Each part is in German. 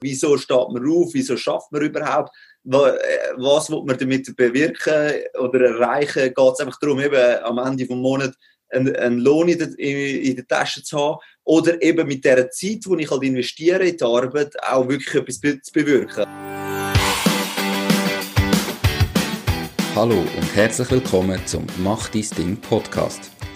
wieso steht man auf, wieso schafft man überhaupt, was, äh, was will man damit bewirken oder erreichen, geht es einfach darum, eben am Ende des Monats einen, Lohn in der, in der Tasche zu haben oder eben mit der Zeit, die ich halt investiere in die Arbeit, auch wirklich etwas zu bewirken. Hallo und herzlich willkommen zum Mach dein Ding Podcast.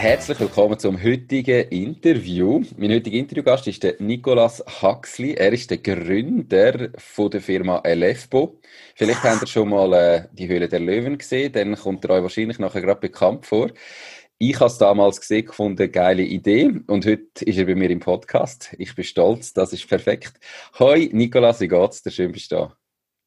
Herzlich willkommen zum heutigen Interview. Mein heutiger Interviewgast ist der Nicolas Huxley. Er ist der Gründer von der Firma Elefbo. Vielleicht habt ihr schon mal äh, die Höhle der Löwen gesehen, dann kommt er euch wahrscheinlich nachher gerade bekannt vor. Ich habe es damals gesehen, gefunden, geile Idee. Und heute ist er bei mir im Podcast. Ich bin stolz, das ist perfekt. Hoi, Nicolas, wie geht's dir? Schön bist du da.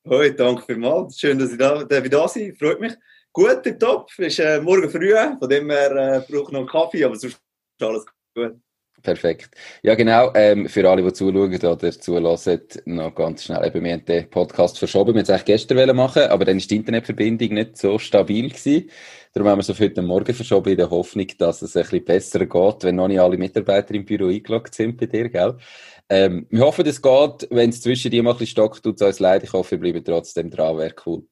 Hoi, danke vielmals. Schön, dass ich da, da, da sein Freut mich. Gut, top. Ist äh, morgen früh, von dem her äh, brauche ich noch einen Kaffee, aber sonst ist alles gut. Perfekt. Ja, genau. Ähm, für alle, die zuschauen oder zulassen, noch ganz schnell. Eben, wir haben den Podcast verschoben. Wir wollten es eigentlich gestern machen, aber dann ist die Internetverbindung nicht so stabil gewesen. Darum haben wir es auf heute Morgen verschoben, in der Hoffnung, dass es ein bisschen besser geht, wenn noch nicht alle Mitarbeiter im Büro eingeloggt sind bei dir, gell? Ähm, wir hoffen, es geht. Wenn es zwischen dir mal ein bisschen stockt, tut es uns leid. Ich hoffe, wir bleiben trotzdem dran. Wäre cool.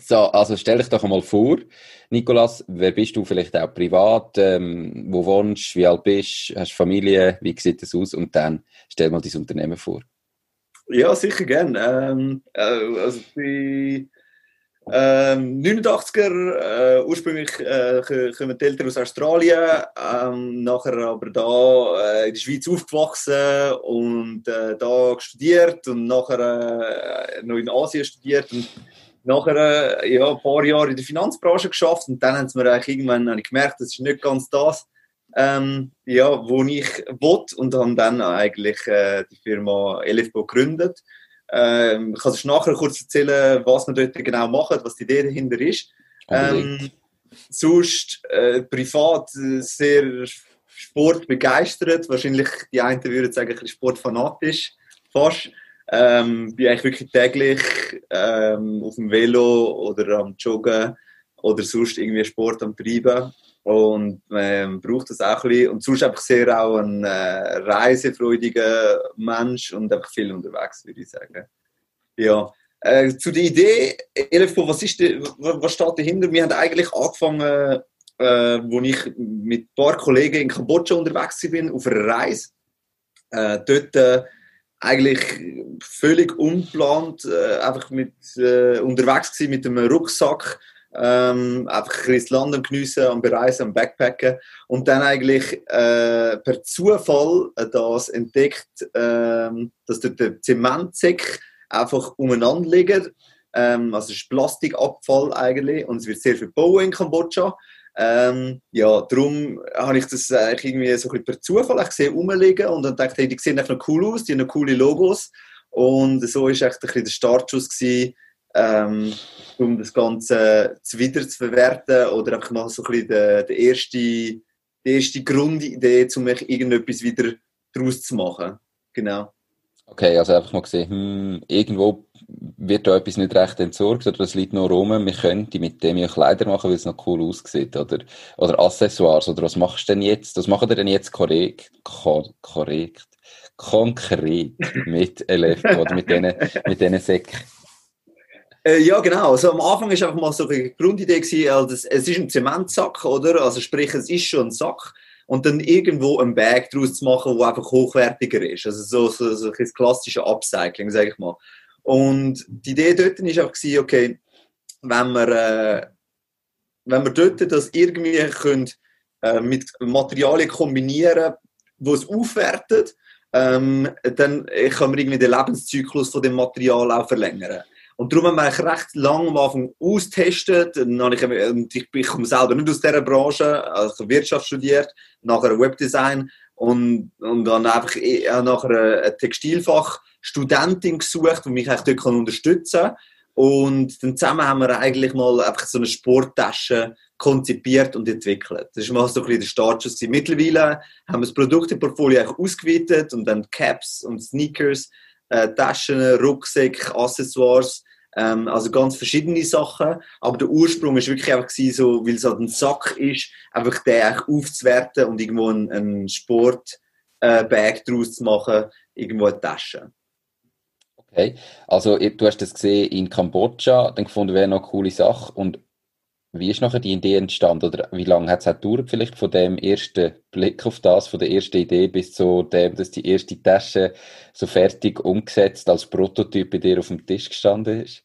So, also stell dich doch einmal vor, Nikolas, wer bist du? Vielleicht auch privat, ähm, wo wohnst, wie alt bist, hast du Familie, wie sieht das aus? Und dann stell mal dein Unternehmen vor. Ja, sicher gern. Ähm, äh, also die ähm, 89er, äh, ursprünglich äh, kommen die Eltern aus Australien, ähm, nachher aber da äh, in der Schweiz aufgewachsen und äh, da studiert und nachher noch in Asien studiert und nachher äh, ja, ein paar Jahre in der Finanzbranche geschafft und dann haben sie mir eigentlich irgendwann ich gemerkt, das ist nicht ganz das, ähm, ja, wo ich will und habe dann eigentlich äh, die Firma Elifbo gegründet. Ähm, ich kann es nachher kurz erzählen, was wir dort genau machen, was die Idee dahinter ist. Ähm, sonst äh, privat sehr sportbegeistert, wahrscheinlich die einen würden sagen, ein bisschen sportfanatisch, fast. Ähm, bin eigentlich wirklich täglich ähm, auf dem Velo oder am Joggen oder sonst irgendwie Sport am Treiben und ähm, braucht das auch ein bisschen. Und sonst einfach sehr auch ein äh, reisefreudiger Mensch und einfach viel unterwegs, würde ich sagen. Ja. Äh, zu der Idee, Elefo, was, ist die, was steht dahinter? Wir haben eigentlich angefangen, äh, wo ich mit ein paar Kollegen in Kambodscha unterwegs bin, auf einer Reise. Äh, dort äh, eigentlich völlig unplant, äh, einfach mit, äh, unterwegs gewesen mit einem Rucksack, ähm, einfach ein Land am Geniessen, am Bereisen, am Backpacken und dann eigentlich äh, per Zufall das entdeckt, äh, dass dort der Zementsäck einfach umeinander liegt. Ähm, also es ist Plastikabfall eigentlich und es wird sehr viel bauen in Kambodscha. Ähm, ja, darum habe ich das eigentlich irgendwie so ein bisschen per Zufall gesehen, rumliegen und dann dachte ich, die sehen einfach noch cool aus, die haben noch coole Logos. Und so war echt ein bisschen der Startschuss gewesen, ähm, um das Ganze wieder zu verwerten oder einfach mal so ein bisschen die, die, erste, die erste Grundidee, um irgendetwas wieder daraus zu machen. Genau. Okay, also einfach mal gesehen, hm, irgendwo wird da etwas nicht recht entsorgt oder es liegt noch rum, wir könnten mit dem ja Kleider machen, weil es noch cool aussieht oder, oder Accessoires oder was machst du denn jetzt, was macht ihr denn jetzt korrekt, korrekt, konkret mit LF oder mit diesen mit Säcken? Äh, ja, genau. Also am Anfang war einfach mal so eine Grundidee, gewesen, also es ist ein Zementsack, oder? Also sprich, es ist schon ein Sack und dann irgendwo ein Bag daraus zu machen, der einfach hochwertiger ist. Also so, so, so ein klassisches Upcycling, sage ich mal. Und die Idee dort war einfach, okay, wenn wir, äh, wenn wir dort das irgendwie können, äh, mit Materialien kombinieren, die es aufwertet, ähm, dann kann man irgendwie den Lebenszyklus von dem Material auch verlängern. Und darum haben wir eigentlich recht lange am Anfang austestet. Dann ich, ich, ich komme selber nicht aus dieser Branche, also Wirtschaft studiert, nachher Webdesign und, und dann einfach ich, nachher ein Textilfach Studentin gesucht, die mich dort unterstützen kann. Und dann zusammen haben wir eigentlich mal einfach so eine Sporttasche konzipiert und entwickelt. Das ist mal so ein bisschen der Startschuss. Mittlerweile haben wir das Produkt im Portfolio ausgeweitet und dann Caps und Sneakers, äh, Taschen, Rucksäcke, Accessoires, ähm, also ganz verschiedene Sachen. Aber der Ursprung ist wirklich einfach gewesen, so, weil es halt ein Sack ist, einfach den aufzuwerten und irgendwo einen, einen Sportbag äh, daraus zu machen, irgendwo eine Tasche. Okay, also du hast das gesehen in Kambodscha, dann gefunden, wäre noch eine coole Sache und wie ist nachher die Idee entstanden oder wie lange hat es gedauert vielleicht von dem ersten Blick auf das, von der ersten Idee bis zu dem, dass die erste Tasche so fertig umgesetzt als Prototyp bei dir auf dem Tisch gestanden ist?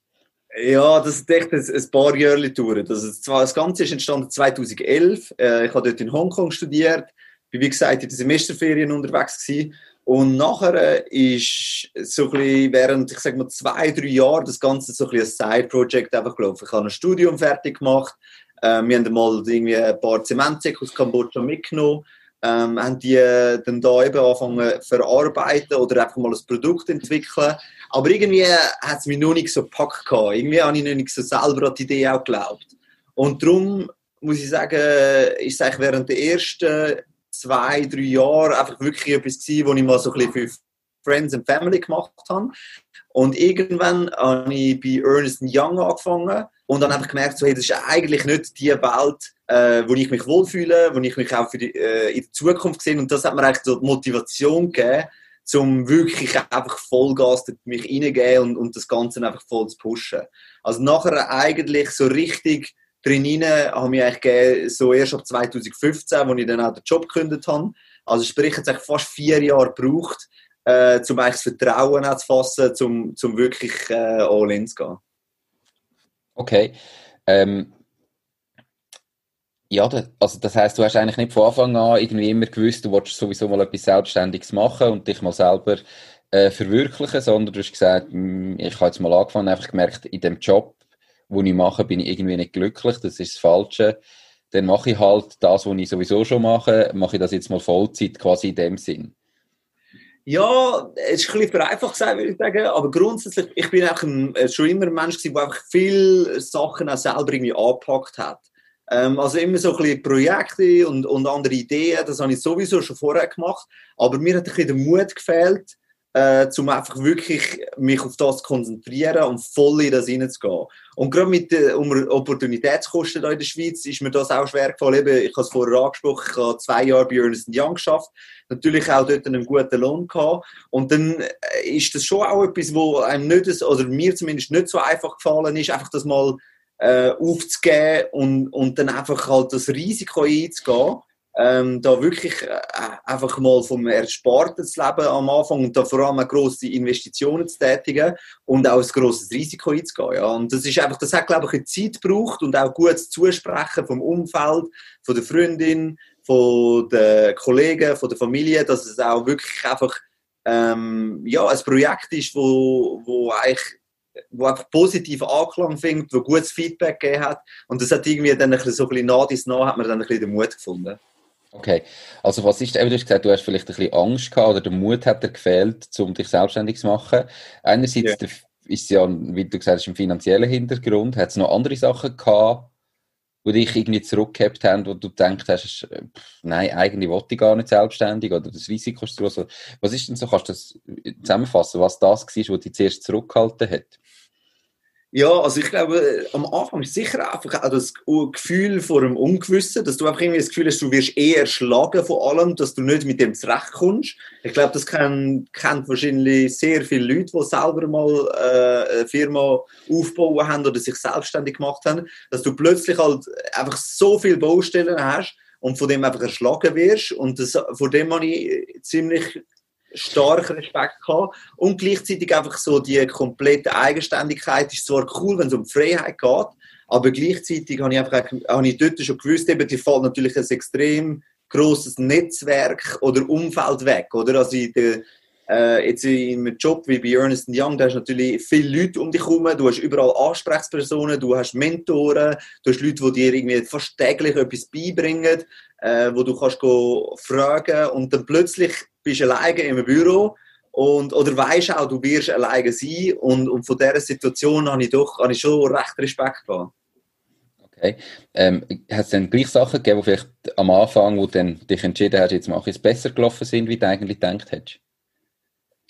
Ja, das ist echt ein, ein paar Jahre gedauert. Also das Ganze ist entstanden 2011. Äh, ich habe dort in Hongkong studiert, bin wie gesagt in den Semesterferien unterwegs gewesen. Und nachher ist so ein bisschen während, ich sag mal, zwei, drei Jahren das Ganze so ein bisschen ein Side-Project einfach gelaufen. Ich habe ein Studium fertig gemacht. Äh, wir haben mal irgendwie ein paar Zementsäcke aus Kambodscha mitgenommen. Ähm, haben die dann da eben angefangen zu verarbeiten oder einfach mal ein Produkt entwickeln. Aber irgendwie hat es mich noch nicht so gepackt gehabt. Irgendwie habe ich noch nicht so selber an die Idee auch geglaubt. Und darum muss ich sagen, ist es eigentlich während der ersten zwei, drei Jahren einfach wirklich etwas gewesen, wo ich mal so ein für Friends and Family gemacht habe. Und irgendwann habe ich bei Ernest Young angefangen und dann einfach gemerkt, so, hey, das ist eigentlich nicht die Welt, äh, wo ich mich wohlfühle, wo ich mich auch für die, äh, in der Zukunft sehe. Und das hat mir eigentlich so die Motivation gegeben, um wirklich einfach Vollgas mich reingehen und, und das Ganze einfach voll zu pushen. Also nachher eigentlich so richtig drin habe ich eigentlich so erst ab 2015, wo ich dann auch den Job gekündigt habe. Also sprich, es hat fast vier Jahre gebraucht, äh, um eigentlich das Vertrauen zu fassen, um, um wirklich äh, all in zu gehen. Okay. Ähm, ja, also das heißt, du hast eigentlich nicht von Anfang an irgendwie immer gewusst, du wolltest sowieso mal etwas Selbstständiges machen und dich mal selber äh, verwirklichen, sondern du hast gesagt, hm, ich habe jetzt mal angefangen, einfach gemerkt, in dem Job was ich mache, bin ich irgendwie nicht glücklich, das ist das Falsche. Dann mache ich halt das, was ich sowieso schon mache, mache ich das jetzt mal Vollzeit, quasi in dem Sinn. Ja, es ist ein bisschen vereinfacht gesagt, würde ich sagen, aber grundsätzlich, ich bin auch schon immer ein Mensch gewesen, der einfach viele Sachen auch selber irgendwie angepackt hat. Ähm, also immer so ein bisschen Projekte und, und andere Ideen, das habe ich sowieso schon vorher gemacht, aber mir hat ein bisschen der Mut gefehlt, äh, um einfach wirklich mich auf das zu konzentrieren und voll in das hineinzugehen. Und gerade mit den Opportunitätskosten in der Schweiz ist mir das auch schwer gefallen. Ich habe es vorher angesprochen, ich habe zwei Jahre bei Ernest Young geschafft, natürlich auch dort einen guten Lohn gehabt. Und dann äh, ist das schon auch etwas, wo einem nicht, oder mir zumindest nicht so einfach gefallen ist, einfach das mal äh, aufzugeben und, und dann einfach halt das Risiko einzugehen ähm, da wirklich äh, einfach mal vom Ersparten zu leben am Anfang und da vor allem grosse Investitionen zu tätigen und auch ein grosses Risiko einzugehen. Ja. Und das ist einfach, das hat glaube ich eine Zeit gebraucht und auch gutes Zusprechen vom Umfeld, von der Freundin, von den Kollegen, von der Familie, dass es auch wirklich einfach ähm, ja, ein Projekt ist, wo, wo eigentlich wo einfach positiv Anklang findet, wo gutes Feedback gegeben hat. Und das hat irgendwie dann ein bisschen so ein bisschen nah dies nah, hat man dann ein bisschen den Mut gefunden. Okay, also was ist, eben, du hast gesagt, du hast vielleicht ein bisschen Angst gehabt oder der Mut hat dir gefehlt, um dich selbstständig zu machen. Einerseits yeah. ist es ja, wie du gesagt hast, im finanziellen Hintergrund. Hat es noch andere Sachen gehabt, die dich irgendwie zurückgehabt haben, wo du gedacht hast, pff, nein, eigentlich wollte ich gar nicht selbstständig oder das Risiko ist zu groß. Was ist denn so, kannst du das zusammenfassen, was das war, was dich zuerst zurückgehalten hat? Ja, also ich glaube, am Anfang ist sicher einfach auch das Gefühl vor dem Ungewissen, dass du einfach irgendwie das Gefühl hast, du wirst eher erschlagen von allem, dass du nicht mit dem zurechtkommst. Ich glaube, das kennt, kennt wahrscheinlich sehr viele Leute, die selber mal äh, eine Firma aufbauen haben oder sich selbstständig gemacht haben, dass du plötzlich halt einfach so viele Baustellen hast und von dem einfach erschlagen wirst. Und das, von dem habe ich ziemlich stark Respekt gehabt. Und gleichzeitig einfach so die komplette Eigenständigkeit ist zwar cool, wenn es um Freiheit geht, aber gleichzeitig habe ich einfach habe ich dort schon gewusst, eben, die fällt natürlich ein extrem großes Netzwerk oder Umfeld weg, oder? Also in der, äh, jetzt in einem Job wie bei Ernest Young, da hast du natürlich viele Leute um dich herum, du hast überall Ansprechpersonen, du hast Mentoren, du hast Leute, die dir irgendwie fast täglich etwas beibringen, äh, wo du kannst go fragen und dann plötzlich bist du alleine im Büro und, oder weißt auch, du wirst alleine sein und, und von dieser Situation habe ich doch habe ich schon recht Respekt gehabt. Okay. Ähm, hat es dann gleich Sachen gegeben, die vielleicht am Anfang, wo du dich entschieden hast, jetzt mache ich es besser gelaufen sind, wie du eigentlich gedacht hättest?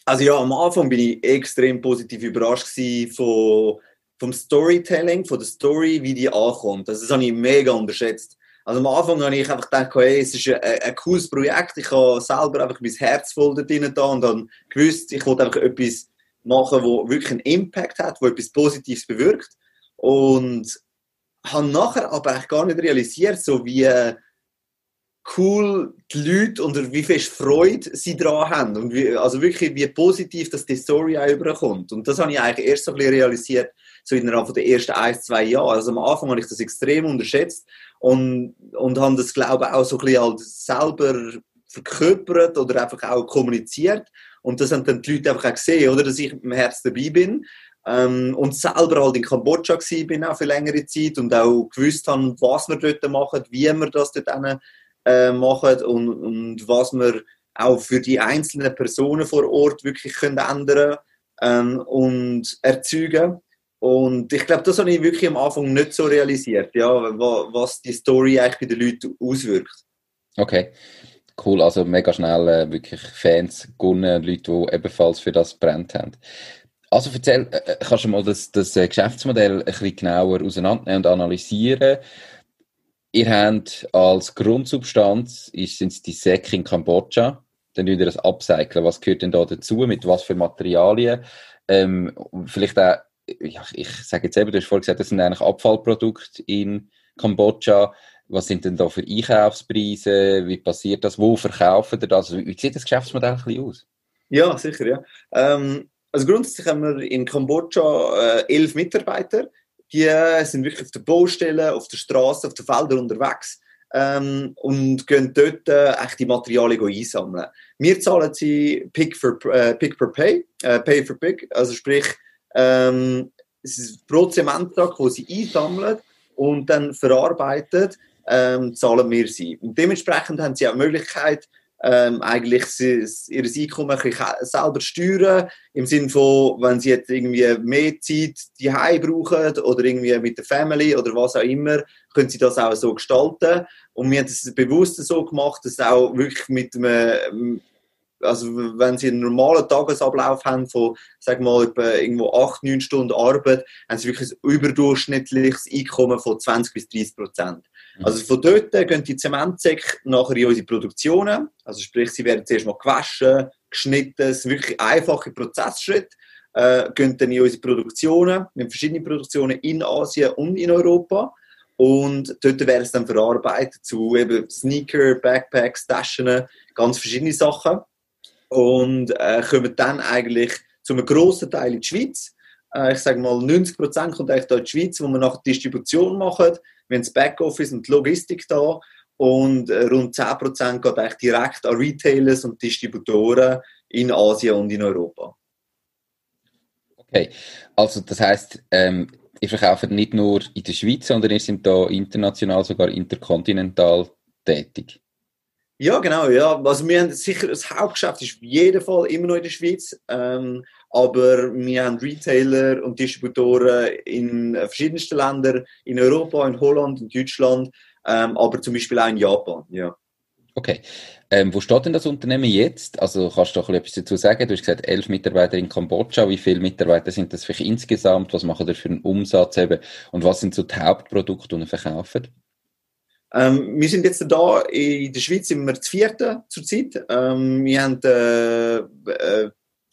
Also ja, am Anfang bin ich extrem positiv überrascht von, vom Storytelling, von der Story, wie die ankommt. Also das habe ich mega unterschätzt. Also am Anfang habe ich einfach gedacht, hey, es ist ein, ein cooles Projekt, ich habe selber einfach mein Herz voll da drin und dann gewusst, ich wollte einfach etwas machen, wo wirklich einen Impact hat, wo etwas Positives bewirkt. Und habe nachher aber eigentlich gar nicht realisiert, so wie cool die Leute und wie viel Freude sie daran haben und wie, also wirklich wie positiv dass die Story auch überkommt. Und das habe ich eigentlich erst so ein bisschen realisiert, so innerhalb der ersten ein, zwei Jahre. Also am Anfang habe ich das extrem unterschätzt und, und habe das, glaube ich, auch so ein bisschen halt selber verkörpert oder einfach auch kommuniziert. Und das haben dann die Leute einfach auch gesehen, oder, dass ich im Herz dabei bin. Ähm, und selber halt in Kambodscha war, bin auch für längere Zeit und auch gewusst haben, was wir dort machen, wie wir das dort äh, machen und, und was wir auch für die einzelnen Personen vor Ort wirklich können ändern ähm, und erzeugen. Und ich glaube, das habe ich wirklich am Anfang nicht so realisiert, ja, was die Story eigentlich bei den Leuten auswirkt. Okay, cool. Also mega schnell äh, wirklich Fans gewonnen, Leute, die ebenfalls für das brennt haben. Also erzähl, äh, äh, kannst du mal das, das äh, Geschäftsmodell ein bisschen genauer auseinandernehmen und analysieren? Ihr habt als Grundsubstanz sind es die Säcke in Kambodscha. Dann könnt ihr das upcyclen. Was gehört denn da dazu? Mit was für Materialien? Ähm, vielleicht auch, ja, ich sage jetzt eben, du hast vorhin gesagt, das sind eigentlich Abfallprodukte in Kambodscha. Was sind denn da für Einkaufspreise? Wie passiert das? Wo verkaufen ihr das? Wie sieht das Geschäftsmodell ein bisschen aus? Ja, sicher, ja. Ähm, also grundsätzlich haben wir in Kambodscha äh, elf Mitarbeiter. Die sind wirklich auf der Baustelle, auf der Straße, auf den Feldern unterwegs ähm, und gehen dort äh, echt die Materialien einsammeln. Wir zahlen sie Pick, for, äh, pick per Pay, äh, Pay for Pick, also sprich, ähm, es pro Zementtag, wo sie einsammeln und dann verarbeitet, ähm, zahlen wir sie. Und dementsprechend haben sie auch die Möglichkeit, ähm, eigentlich sie, ihr Einkommen ein bisschen selber steuern, im Sinne von, wenn sie jetzt irgendwie mehr Zeit die brauchen oder irgendwie mit der Family oder was auch immer, können sie das auch so gestalten. Und wir haben das bewusst so gemacht, dass auch wirklich mit einem also wenn sie einen normalen Tagesablauf haben von, sag mal, etwa irgendwo 8, 9 Stunden Arbeit, haben sie wirklich ein überdurchschnittliches Einkommen von 20 bis 30 Prozent. Mhm. Also von dort gehen die Zementsäcke nachher in unsere Produktionen. Also sprich, sie werden zuerst mal gewaschen, geschnitten, es ist wirklich einfache Prozessschritt. Äh, gehen dann in unsere Produktionen, wir haben verschiedene Produktionen in Asien und in Europa. Und dort werden es dann verarbeitet zu eben Sneaker, Backpacks, Taschen, ganz verschiedene Sachen. Und äh, kommen dann eigentlich zu einem grossen Teil in die Schweiz. Äh, ich sage mal, 90% kommt eigentlich da in die Schweiz, wo wir nach Distribution machen. Wir haben das Backoffice und die Logistik da und äh, rund 10% geht eigentlich direkt an Retailers und Distributoren in Asien und in Europa. Okay, also das heißt, ähm, ihr verkauft nicht nur in der Schweiz, sondern ihr seid da international, sogar interkontinental tätig. Ja, genau, ja. Also wir haben sicher, das Hauptgeschäft ist auf jeden Fall immer noch in der Schweiz. Ähm, aber wir haben Retailer und Distributoren in verschiedensten Ländern, in Europa, in Holland, in Deutschland, ähm, aber zum Beispiel auch in Japan, ja. Okay. Ähm, wo steht denn das Unternehmen jetzt? Also kannst du doch etwas dazu sagen? Du hast gesagt, elf Mitarbeiter in Kambodscha. Wie viele Mitarbeiter sind das vielleicht insgesamt? Was machen ihr für einen Umsatz eben? Und was sind so die Hauptprodukte, die ihr verkauft? Ähm, wir sind jetzt da in der Schweiz sind wir das vierte zurzeit. Ähm, wir haben äh, äh,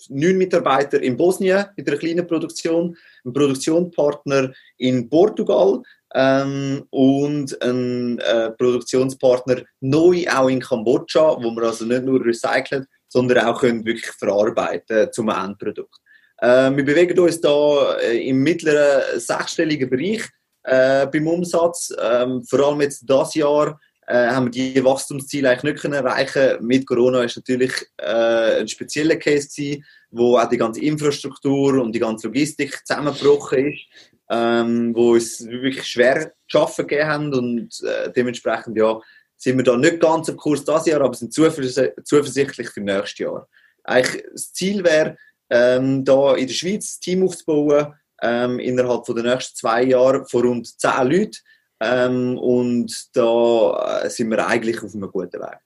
neun Mitarbeiter in Bosnien mit einer kleinen Produktion, einen Produktionspartner in Portugal ähm, und einen äh, Produktionspartner neu auch in Kambodscha, wo wir also nicht nur recyceln, sondern auch können wirklich verarbeiten zum Endprodukt. Äh, wir bewegen uns da äh, im mittleren sechsstelligen Bereich äh, beim Umsatz. Ähm, vor allem jetzt das Jahr äh, haben wir die Wachstumsziele eigentlich nicht können erreichen. Mit Corona ist natürlich äh, ein spezieller Case gewesen, wo auch die ganze Infrastruktur und die ganze Logistik zusammengebrochen ist, ähm, wo es wirklich schwer zu arbeiten gegeben haben und äh, dementsprechend ja sind wir da nicht ganz auf Kurs das Jahr, aber sind zuvers zuversichtlich für nächstes Jahr. Eigentlich das Ziel wäre, ähm, da in der Schweiz ein Team aufzubauen, ähm, innerhalb von den nächsten zwei Jahren von rund zehn Leuten, Ähm, und da äh, sind wir eigentlich auf einem guten Weg.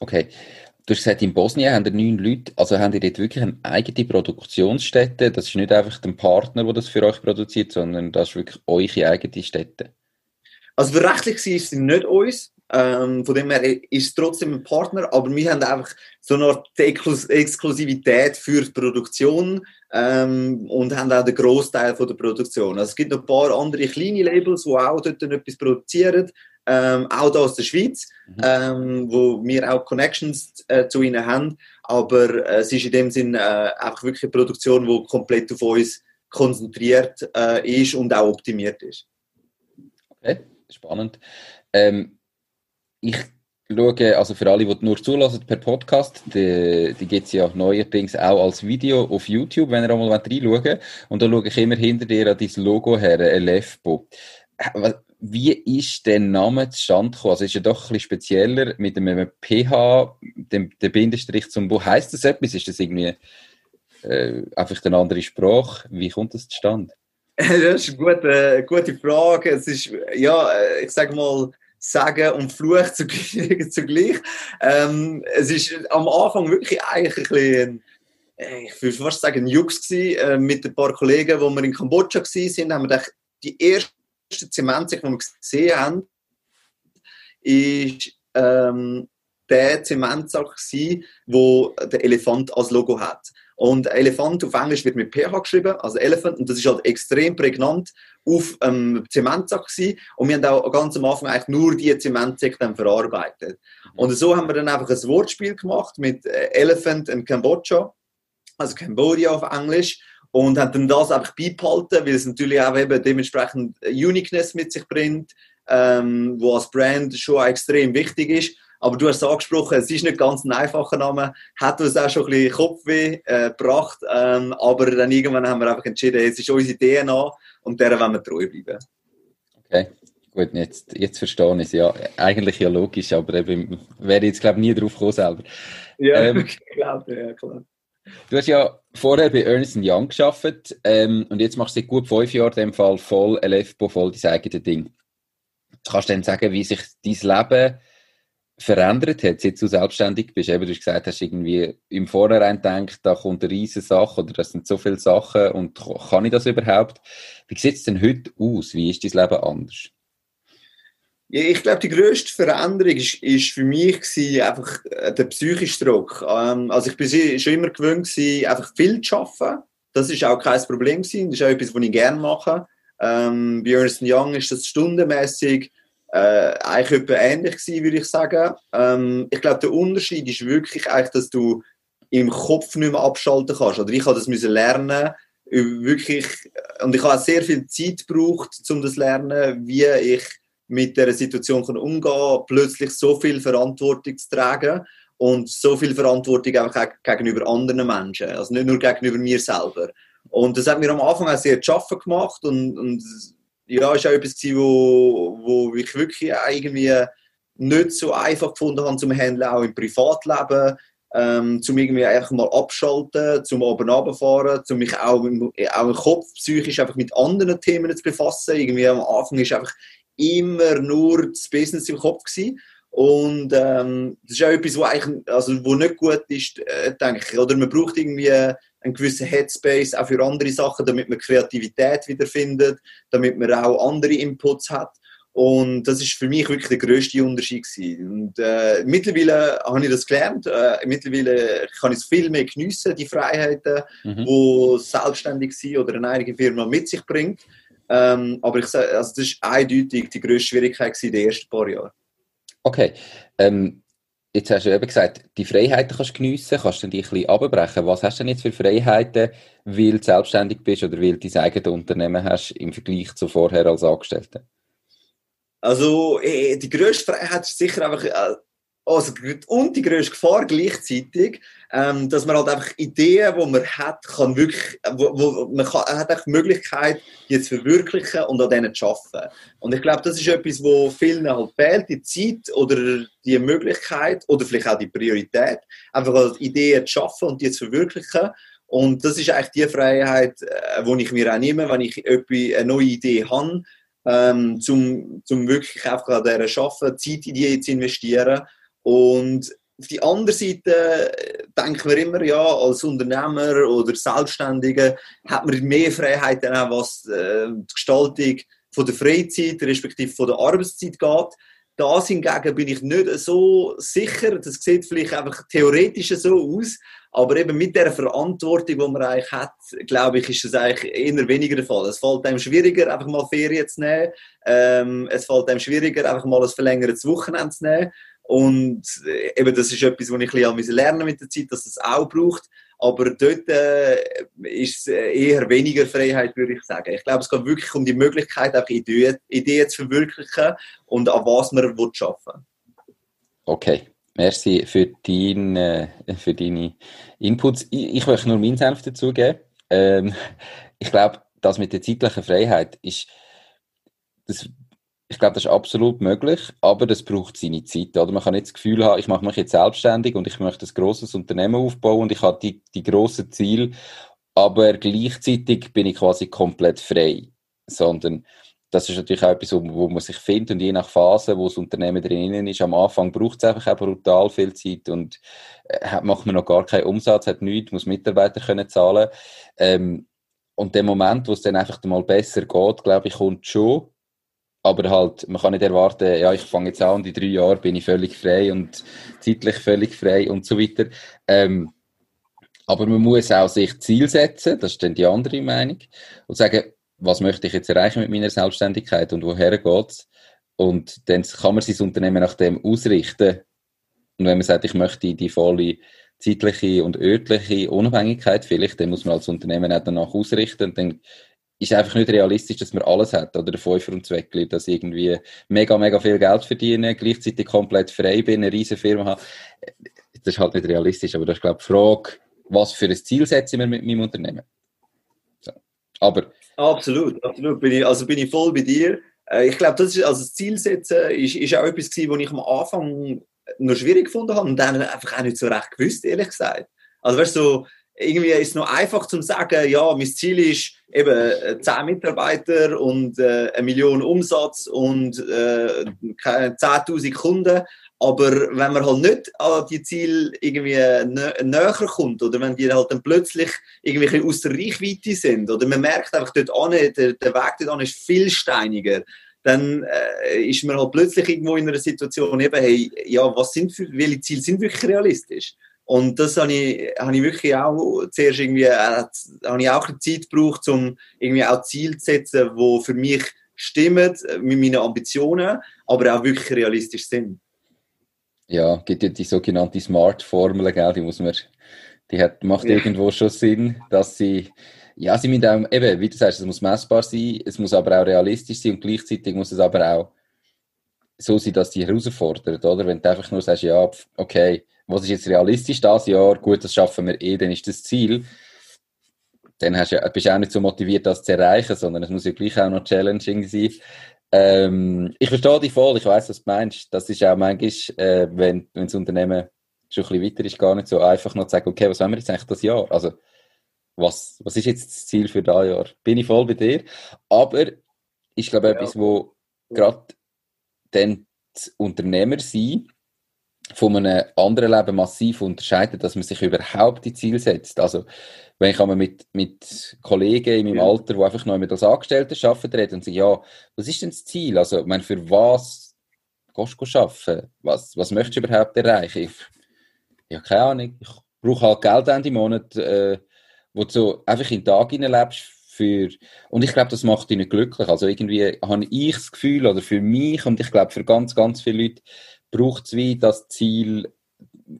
Okay. Du hast gesagt, in Bosnien haben ihr neun Leute, also haben ihr dort wirklich eine eigene Produktionsstätte? Das ist nicht einfach der Partner, der das für euch produziert, sondern das ist wirklich eure eigene Stätte? Also rechtlich ist es nicht uns. Ähm, von dem her ist es trotzdem ein Partner, aber wir haben einfach so eine Art Exklusivität für die Produktion ähm, und haben auch den Großteil von der Produktion. Also es gibt noch ein paar andere kleine Labels, die auch dort etwas produzieren, ähm, auch da aus der Schweiz, mhm. ähm, wo wir auch Connections äh, zu ihnen haben, aber äh, es ist in dem Sinn äh, einfach wirklich eine Produktion, die komplett auf uns konzentriert äh, ist und auch optimiert ist. Okay, spannend. Ähm, ich schaue, also für alle, die nur zulassen per Podcast, die, die gibt es ja neuerdings auch als Video auf YouTube, wenn ihr einmal reinschauen Und da schaue ich immer hinter dir an dein Logo her, Elefbo. Wie ist der Name zustande gekommen? Also ist ja doch ein bisschen spezieller mit einem PH, dem, dem Bindestrich zum Buch. Heißt das etwas? Ist das irgendwie äh, einfach eine andere Sprache? Wie kommt das zustande? Das ist eine gute, gute Frage. Es ist, ja, ich sage mal, Sagen und Fluch zugleich. Ähm, es ist am Anfang wirklich eigentlich ein bisschen, äh, ich würde fast sagen, ein Jux gewesen, äh, mit ein paar Kollegen, wo wir in Kambodscha waren, haben wir die erste Zementsäcke, die wir gesehen haben, ist ähm, der Zementsack gewesen, wo der Elefant als Logo hat. Und Elefant auf Englisch wird mit PH geschrieben, also Elephant, und das ist halt extrem prägnant auf ähm, Zementsack gewesen. Und wir haben auch ganz am Anfang eigentlich nur die Zementsäcke dann verarbeitet. Und so haben wir dann einfach ein Wortspiel gemacht mit äh, Elephant in Kambodscha, also Cambodia auf Englisch, und haben dann das einfach beibehalten, weil es natürlich auch eben dementsprechend Uniqueness mit sich bringt, ähm, wo als Brand schon extrem wichtig ist. Aber du hast es angesprochen, es ist nicht ganz ein einfacher Name, hat uns auch schon ein bisschen Kopfweh äh, gebracht, ähm, aber dann irgendwann haben wir einfach entschieden, es ist unsere DNA und der wollen wir treu bleiben. Okay. Gut, jetzt, jetzt verstehe ich es. Ja, eigentlich ja logisch, aber eben, wäre jetzt, glaube ich, nie drauf gekommen selber. Ja, ähm, klar, ja, klar. Du hast ja vorher bei Ernst Young gearbeitet ähm, und jetzt machst du seit gut fünf Jahren in dem Fall voll LFBO, voll dein eigenes Ding. Kannst du dann sagen, wie sich dein Leben verändert hat, seit du selbstständig bist? Eben, du hast gesagt, hast irgendwie im Vorhinein gedacht, da kommt eine riesige Sache oder das sind so viele Sachen und kann ich das überhaupt? Wie sieht es denn heute aus? Wie ist dein Leben anders? Ja, ich glaube, die grösste Veränderung ist, ist für mich gewesen, einfach äh, der psychische Druck. Ähm, also ich bin schon immer gewöhnt gewesen, einfach viel zu arbeiten. Das ist auch kein Problem gewesen. Das ist auch etwas, was ich gerne mache. Ähm, bei Ernst Young ist das stundenmäßig äh, eigentlich etwa ähnlich gewesen, würde ich sagen. Ähm, ich glaube, der Unterschied ist wirklich eigentlich, dass du im Kopf nicht mehr abschalten kannst. Oder ich habe das lernen, wirklich, und ich habe sehr viel Zeit gebraucht, um das zu lernen, wie ich mit der Situation kann umgehen plötzlich so viel Verantwortung zu tragen und so viel Verantwortung auch gegenüber anderen Menschen, also nicht nur gegenüber mir selber. Und das hat mir am Anfang auch sehr zu schaffen gemacht und, und ja, ist auch etwas gewesen, wo, wo ich wirklich irgendwie nicht so einfach gefunden habe zum Handeln, auch im Privatleben, ähm, zum irgendwie einfach mal abschalten, zum oben runterfahren, zum mich auch, auch im Kopf psychisch einfach mit anderen Themen zu befassen. Irgendwie am Anfang ist einfach immer nur das Business im Kopf gewesen. Und ähm, das ist auch etwas, wo, eigentlich, also, wo nicht gut ist, äh, denke ich. Oder man braucht irgendwie einen gewissen Headspace auch für andere Sachen, damit man Kreativität wiederfindet, damit man auch andere Inputs hat. Und das ist für mich wirklich der größte Unterschied gewesen. Und äh, mittlerweile habe ich das gelernt. Äh, mittlerweile kann ich es viel mehr geniessen, die Freiheiten, mhm. wo selbstständig sein oder eine eigene Firma mit sich bringt. Ähm, aber ich sage, also das ist eindeutig die grösste Schwierigkeit in den ersten paar Jahren. Okay. Ähm, jetzt hast du eben gesagt, die Freiheiten kannst du geniessen, kannst du die ein bisschen abbrechen. Was hast du denn jetzt für Freiheiten, weil du selbstständig bist oder weil du dein eigenes Unternehmen hast im Vergleich zu vorher als Angestellter? Also, eh, die grösste Freiheit ist sicher einfach äh, also, und die grösste Gefahr gleichzeitig, ähm, dass man halt einfach Ideen, die man hat, kann wirklich, wo, wo man kann, hat einfach die Möglichkeit, die zu verwirklichen und an denen zu arbeiten. Und ich glaube, das ist etwas, wo vielen halt fehlt, die Zeit oder die Möglichkeit oder vielleicht auch die Priorität, einfach halt Ideen zu schaffen und die zu verwirklichen. Und das ist eigentlich die Freiheit, äh, die ich mir auch nehme, wenn ich eine neue Idee habe ähm, zum, zum wirklich einfach an dieser Schaffen, Zeit in die zu investieren. Und auf die andere Seite äh, denken wir immer, ja, als Unternehmer oder Selbstständige hat man mehr Freiheit, dann auch, was äh, die Gestaltung von der Freizeit, respektive von der Arbeitszeit geht. Da hingegen bin ich nicht so sicher. Das sieht vielleicht einfach theoretisch so aus. Aber eben mit der Verantwortung, die man eigentlich hat, glaube ich, ist das eigentlich eher weniger der Fall. Es fällt einem schwieriger, einfach mal Ferien zu nehmen. Ähm, es fällt einem schwieriger, einfach mal ein verlängertes Wochenende zu nehmen. Und äh, eben, das ist etwas, was ich ein bisschen lernen mit der Zeit, dass es das auch braucht. Aber dort äh, ist es eher weniger Freiheit, würde ich sagen. Ich glaube, es geht wirklich um die Möglichkeit, auch Ideen, Ideen zu verwirklichen und an was man arbeiten will. Okay, merci für, dein, äh, für deine Inputs. Ich, ich möchte nur meinen Senf dazugeben. Ähm, ich glaube, das mit der zeitlichen Freiheit ist, das ich glaube, das ist absolut möglich, aber das braucht seine Zeit. Oder? Man kann nicht das Gefühl haben, ich mache mich jetzt selbstständig und ich möchte ein grosses Unternehmen aufbauen und ich habe die, die grossen Ziele, aber gleichzeitig bin ich quasi komplett frei. Sondern das ist natürlich auch etwas, wo man sich findet und je nach Phase, wo das Unternehmen drinnen ist, am Anfang braucht es einfach auch brutal viel Zeit und äh, macht man noch gar keinen Umsatz, hat nichts, muss Mitarbeiter können zahlen. Ähm, und der Moment, wo es dann einfach mal besser geht, glaube ich, kommt schon aber halt, man kann nicht erwarten, ja, ich fange jetzt an und in drei Jahren bin ich völlig frei und zeitlich völlig frei und so weiter. Ähm, aber man muss auch sich Ziel setzen, das ist dann die andere Meinung, und sagen, was möchte ich jetzt erreichen mit meiner Selbstständigkeit und woher geht's? Und dann kann man sein Unternehmen nach dem ausrichten. Und wenn man sagt, ich möchte die volle zeitliche und örtliche Unabhängigkeit vielleicht, dann muss man als Unternehmen auch danach ausrichten. Und dann ist einfach nicht realistisch, dass man alles hat, oder der Fünfer und Zweckli, dass irgendwie mega, mega viel Geld verdienen, gleichzeitig komplett frei bin, eine riesige Firma habe. Das ist halt nicht realistisch, aber das ist, glaube ich, die Frage, was für ein Ziel setzen wir mit meinem Unternehmen? So. Aber... Absolut, absolut. Bin ich, also bin ich voll bei dir. Äh, ich glaube, das ist, also das Ziel setzen ist, ist auch etwas gewesen, was ich am Anfang noch schwierig gefunden habe und dann einfach auch nicht so recht gewusst, ehrlich gesagt. Also weißt du, so, irgendwie ist es noch einfach zu sagen, ja, mein Ziel ist eben 10 äh, Mitarbeiter und äh, eine Million Umsatz und äh, 10.000 Kunden. Aber wenn man halt nicht an die Ziele irgendwie näher kommt oder wenn die halt dann plötzlich irgendwie aus der Reichweite sind oder man merkt einfach dort an, der, der Weg dort an ist viel steiniger, dann äh, ist man halt plötzlich irgendwo in einer Situation eben, hey, ja, was sind für, welche Ziele sind wirklich realistisch? Und das habe ich, habe ich wirklich auch zuerst irgendwie, äh, habe ich auch Zeit gebraucht, um irgendwie auch Ziele zu setzen, die für mich stimmen, mit meinen Ambitionen, aber auch wirklich realistisch sind. Ja, gibt ja die sogenannte Smart-Formel, die muss man, die hat, macht ja. irgendwo schon Sinn, dass sie, ja, sie müssen auch, eben, wie du sagst, es muss messbar sein, es muss aber auch realistisch sein und gleichzeitig muss es aber auch so sein, dass sie herausfordert, oder? Wenn du einfach nur sagst, ja, okay, was ist jetzt realistisch das Jahr, gut, das schaffen wir eh, dann ist das Ziel. Dann hast du, bist du auch nicht so motiviert, das zu erreichen, sondern es muss ja gleich auch noch challenging sein. Ähm, ich verstehe dich voll, ich weiß, was du meinst. Das ist auch manchmal, äh, wenn, wenn das Unternehmen schon ein bisschen weiter ist, gar nicht so einfach noch zu sagen, okay, was wollen wir jetzt eigentlich das Jahr? Also, was, was ist jetzt das Ziel für das Jahr? Bin ich voll bei dir. Aber ich glaube, ja. etwas, wo gerade dann das Unternehmer sein von einem anderen Leben massiv unterscheidet, dass man sich überhaupt die Ziel setzt. Also, wenn ich einmal mit, mit Kollegen in meinem ja. Alter, die einfach noch mit als Angestellten arbeiten, rede und sage, ja, was ist denn das Ziel? Also, ich meine, für was gehst du arbeiten? Was, was möchtest du überhaupt erreichen? Ich, ja, keine Ahnung. Ich brauche halt Geld Ende Monat, äh, wo du so einfach in den Tag hineinlebst für, und ich glaube, das macht dich nicht glücklich. Also irgendwie habe ich das Gefühl, oder für mich, und ich glaube, für ganz, ganz viele Leute, braucht es wie das Ziel,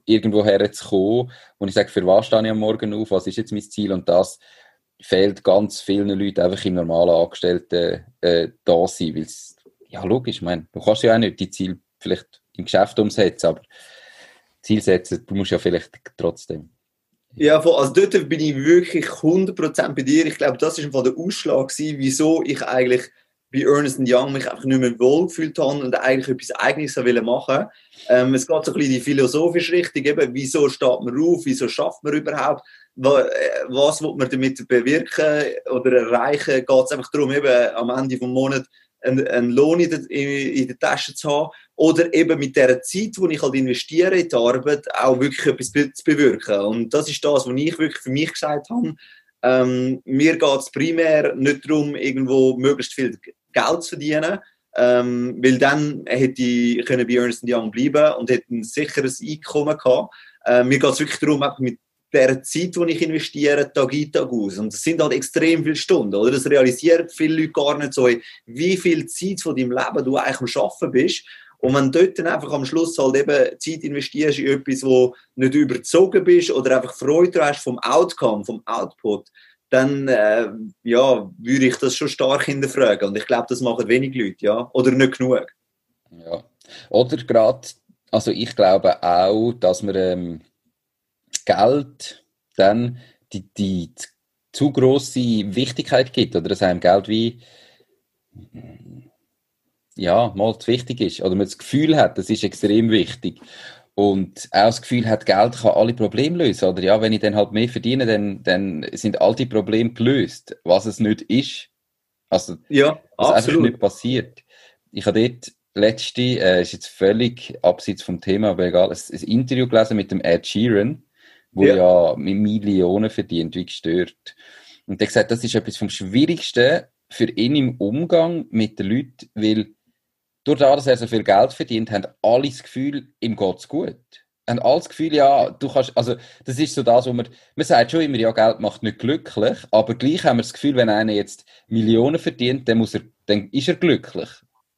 irgendwo herzukommen. Und ich sage, für was stehe ich am Morgen auf? Was ist jetzt mein Ziel? Und das fehlt ganz vielen Leuten einfach im normalen Angestellten äh, da sein. Weil's, ja, logisch, ich du kannst ja auch nicht die Ziel vielleicht im Geschäft umsetzen, aber Ziel setzen, du musst ja vielleicht trotzdem. Ja, also dort bin ich wirklich 100% bei dir. Ich glaube, das war der Ausschlag, wieso ich eigentlich bei Ernest Young mich einfach nicht mehr wohl gefühlt habe und eigentlich etwas Eigenes machen wollte. Ähm, es geht so ein bisschen in die philosophische Richtung, eben, wieso steht man auf, wieso schafft man überhaupt, was, äh, was will man damit bewirken oder erreichen, geht es einfach darum, eben am Ende des Monats einen, einen Lohn in der, in, in der Tasche zu haben oder eben mit der Zeit, die ich halt investiere in die Arbeit, auch wirklich etwas zu bewirken. Und das ist das, was ich wirklich für mich gesagt habe. Ähm, mir geht es primär nicht darum, irgendwo möglichst viel Geld zu verdienen, ähm, weil dann hätte ich bei Ernst Young bleiben und hätte ein sicheres Einkommen gehabt. Äh, mir geht es wirklich darum, mit der Zeit, die ich investiere, Tag ein, Tag aus. Und das sind halt extrem viele Stunden, oder? Das realisieren viele Leute gar nicht so, wie viel Zeit von deinem Leben du eigentlich am Arbeiten bist. Und wenn du dort dann einfach am Schluss halt eben Zeit investierst in etwas, wo nicht überzogen bist oder einfach Freude hast vom Outcome, vom Output, dann äh, ja, würde ich das schon stark hinterfragen. Und ich glaube, das machen wenig Leute, ja. Oder nicht genug. Ja. Oder gerade, also ich glaube auch, dass man ähm, Geld dann die, die zu große Wichtigkeit gibt oder dass einem Geld wie ja, mal zu wichtig ist oder man das Gefühl hat, das ist extrem wichtig und auch das Gefühl hat, Geld kann alle Probleme lösen oder ja, wenn ich dann halt mehr verdiene, dann, dann sind all die Probleme gelöst, was es nicht ist. Also, ja, was absolut. einfach nicht passiert. Ich habe dort letzte, äh, ist jetzt völlig abseits vom Thema, aber egal, ein, ein Interview gelesen mit dem Ed Sheeran wo ja, ja mit Millionen verdient, wie gestört. Und er hat gesagt, das ist etwas vom Schwierigsten für ihn im Umgang mit den Leuten, weil durch das, dass er so viel Geld verdient, haben alle das Gefühl, ihm geht's gut. Haben alle das Gefühl, ja, du kannst, also, das ist so das, wo man, man sagt schon immer, ja, Geld macht nicht glücklich, aber gleich haben wir das Gefühl, wenn einer jetzt Millionen verdient, dann muss er, dann ist er glücklich.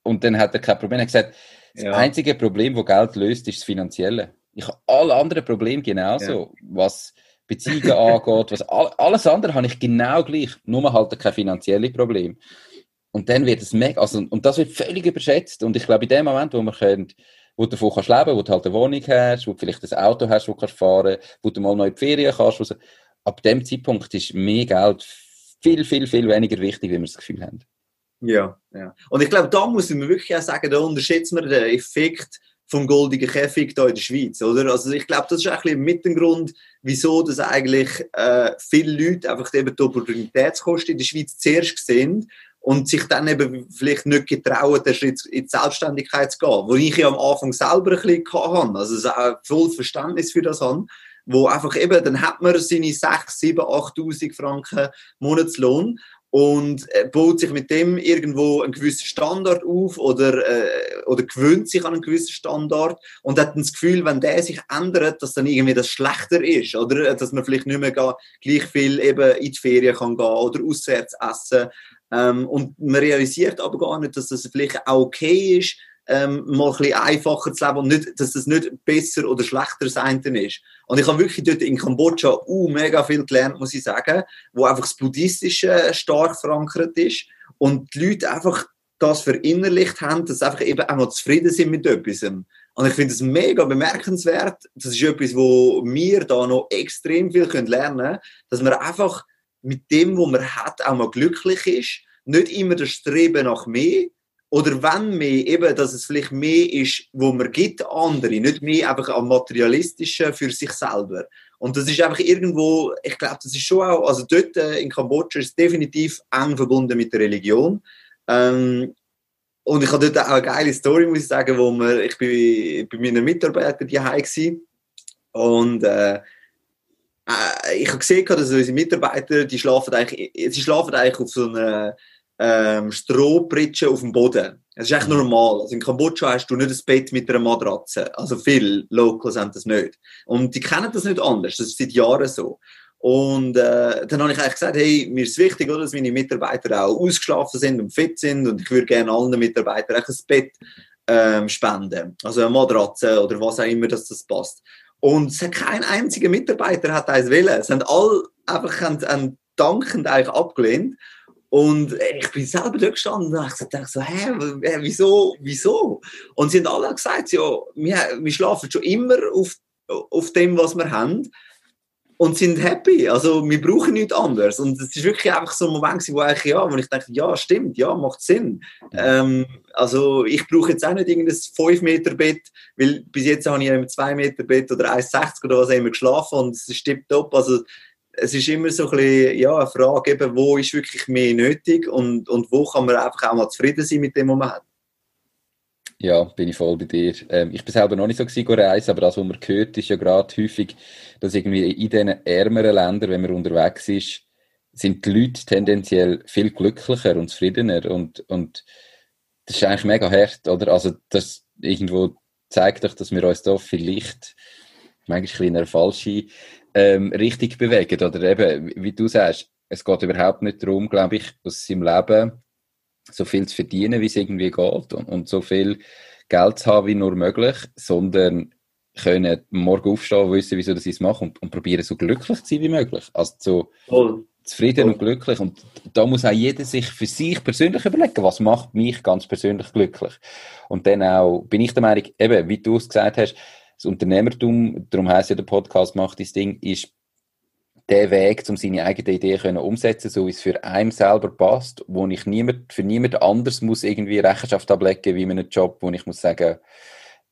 Und dann hat er kein Problem. Er hat gesagt, das ja. einzige Problem, das Geld löst, ist das Finanzielle. Ich habe alle anderen Probleme genauso, ja. was Beziehungen angeht, was alles andere habe ich genau gleich, nur halt kein finanzielles Problem. Und dann wird es mega, also, und das wird völlig überschätzt. Und ich glaube, in dem Moment, wo man könnt, wo du davon kannst leben, wo du halt eine Wohnung hast, wo du vielleicht ein Auto hast, wo du kannst fahren, wo du mal die Ferien kannst, so, ab dem Zeitpunkt ist mehr Geld viel, viel, viel weniger wichtig, wie wir das Gefühl haben. Ja, ja. Und ich glaube, da muss man wirklich auch sagen, da unterschätzt man den Effekt vom goldigen Käfig hier in der Schweiz, oder? Also ich glaube, das ist ein bisschen mit dem Grund, wieso dass eigentlich äh, viele Leute einfach eben die Opportunitätskosten in der Schweiz zuerst sehen und sich dann eben vielleicht nicht getrauen, den Schritt in die Selbstständigkeit zu gehen, wo ich ja am Anfang selber ein bisschen hatte, also auch voll Verständnis für das habe, wo einfach eben, dann hat man seine 6, 7, 8'000 Franken Monatslohn und äh, baut sich mit dem irgendwo einen gewissen Standard auf oder, äh, oder gewöhnt sich an einen gewissen Standard und hat dann das Gefühl, wenn der sich ändert, dass dann irgendwie das schlechter ist oder? Dass man vielleicht nicht mehr gleich viel eben in die Ferien kann gehen oder auswärts essen ähm, und man realisiert aber gar nicht, dass das vielleicht auch okay ist, ähm, mal ein bisschen einfacher zu leben und nicht, dass das nicht besser oder schlechter sein ist. Und ich habe wirklich dort in Kambodscha uh, mega viel gelernt, muss ich sagen, wo einfach das Buddhistische stark verankert ist und die Leute einfach das verinnerlicht haben, dass sie einfach eben auch noch zufrieden sind mit etwas. Und ich finde es mega bemerkenswert. Das ist etwas, wo wir da noch extrem viel lernen können, dass man einfach mit dem, was man hat, auch mal glücklich ist. Nicht immer das Streben nach mehr, oder wenn mehr, eben, dass es vielleicht mehr ist, wo man gibt andere, nicht mehr einfach am Materialistischen für sich selber. Und das ist einfach irgendwo, ich glaube, das ist schon auch, also dort äh, in Kambodscha ist es definitiv eng verbunden mit der Religion. Ähm, und ich habe dort auch eine geile Story, muss ich sagen, wo wir, ich bin bei meinen Mitarbeitern daheim war und äh, äh, ich habe gesehen, dass unsere Mitarbeiter, die schlafen eigentlich, sie schlafen eigentlich auf so einer ähm, Strohpritsche auf dem Boden. Das ist echt normal. Also in Kambodscha hast du nicht ein Bett mit einer Matratze. Also viele Locals haben das nicht. Und die kennen das nicht anders. Das ist seit Jahren so. Und äh, dann habe ich eigentlich gesagt, hey, mir ist wichtig, oder, dass meine Mitarbeiter auch ausgeschlafen sind und fit sind und ich würde gerne allen Mitarbeitern ein Bett ähm, spenden. Also eine Matratze oder was auch immer, dass das passt. Und es hat kein einziger Mitarbeiter hat eins wollen. Es haben alle einfach haben, haben dankend eigentlich abgelehnt. Und ich bin selber dort gestanden und dachte so, hä, wieso, wieso? Und sie haben alle gesagt, ja, wir, wir schlafen schon immer auf, auf dem, was wir haben und sind happy. Also wir brauchen nichts anderes. Und es ist wirklich einfach so ein Moment, wo, ich, ja, wo ich dachte, ja, stimmt, ja, macht Sinn. Ähm, also ich brauche jetzt auch nicht irgendein 5-Meter-Bett, weil bis jetzt habe ich ja im 2-Meter-Bett oder 1,60 oder was immer geschlafen und es ist tipptopp. Also es ist immer so ein bisschen, ja, eine Frage, eben, wo ist wirklich mehr nötig und, und wo kann man einfach auch mal zufrieden sein mit dem Moment. Ja, bin ich voll bei dir. Ähm, ich bin selber noch nicht so gewesen, reisen, aber das, was man hört, ist ja gerade häufig, dass irgendwie in diesen ärmeren Ländern, wenn man unterwegs ist, sind die Leute tendenziell viel glücklicher und zufriedener und, und das ist eigentlich mega hart, oder? Also das irgendwo zeigt doch, dass wir uns da vielleicht manchmal in eine falsche ähm, Richtung bewegen oder eben, wie du sagst, es geht überhaupt nicht darum, glaube ich, aus seinem Leben so viel zu verdienen, wie es irgendwie geht und, und so viel Geld zu haben wie nur möglich, sondern können morgen aufstehen, wissen, wieso sie es machen und, und probieren so glücklich zu sein wie möglich. Also so Voll. zufrieden Voll. und glücklich. Und da muss auch jeder sich für sich persönlich überlegen, was macht mich ganz persönlich glücklich. Und dann auch bin ich der Meinung, eben, wie du es gesagt hast, das Unternehmertum, darum heisst ja der Podcast, macht das Ding, ist der Weg, um seine eigene Idee können umsetzen, so wie es für einen selber passt, wo ich niemand, für niemand anders muss irgendwie Rechenschaft ablegen, wie in einem Job, wo ich muss sagen,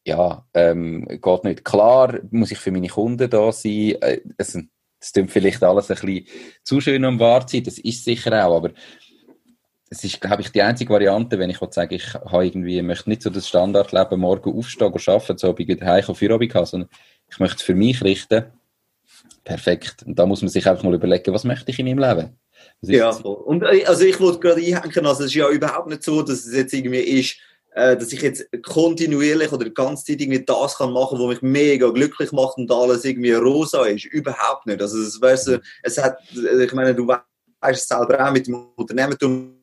ja, ähm, geht nicht. Klar muss ich für meine Kunden da sein. Äh, es, klingt vielleicht alles ein bisschen zu schön, um wahr zu sein. Das ist sicher auch, aber es ist, glaube ich, die einzige Variante, wenn ich sage, ich habe irgendwie, möchte nicht so das Standardleben morgen aufstehen und arbeiten, so wie ich heim auf Feierabend habe, sondern ich möchte es für mich richten perfekt. Und da muss man sich einfach mal überlegen, was möchte ich in meinem Leben? Ja, voll. Und äh, also ich wollte gerade einhängen, also es ist ja überhaupt nicht so, dass es jetzt irgendwie ist, äh, dass ich jetzt kontinuierlich oder ganz Zeit irgendwie das kann machen, was mich mega glücklich macht und alles irgendwie rosa ist. Überhaupt nicht. Also es, weißt du, es hat, ich meine, du weißt es selber auch mit dem Unternehmertum,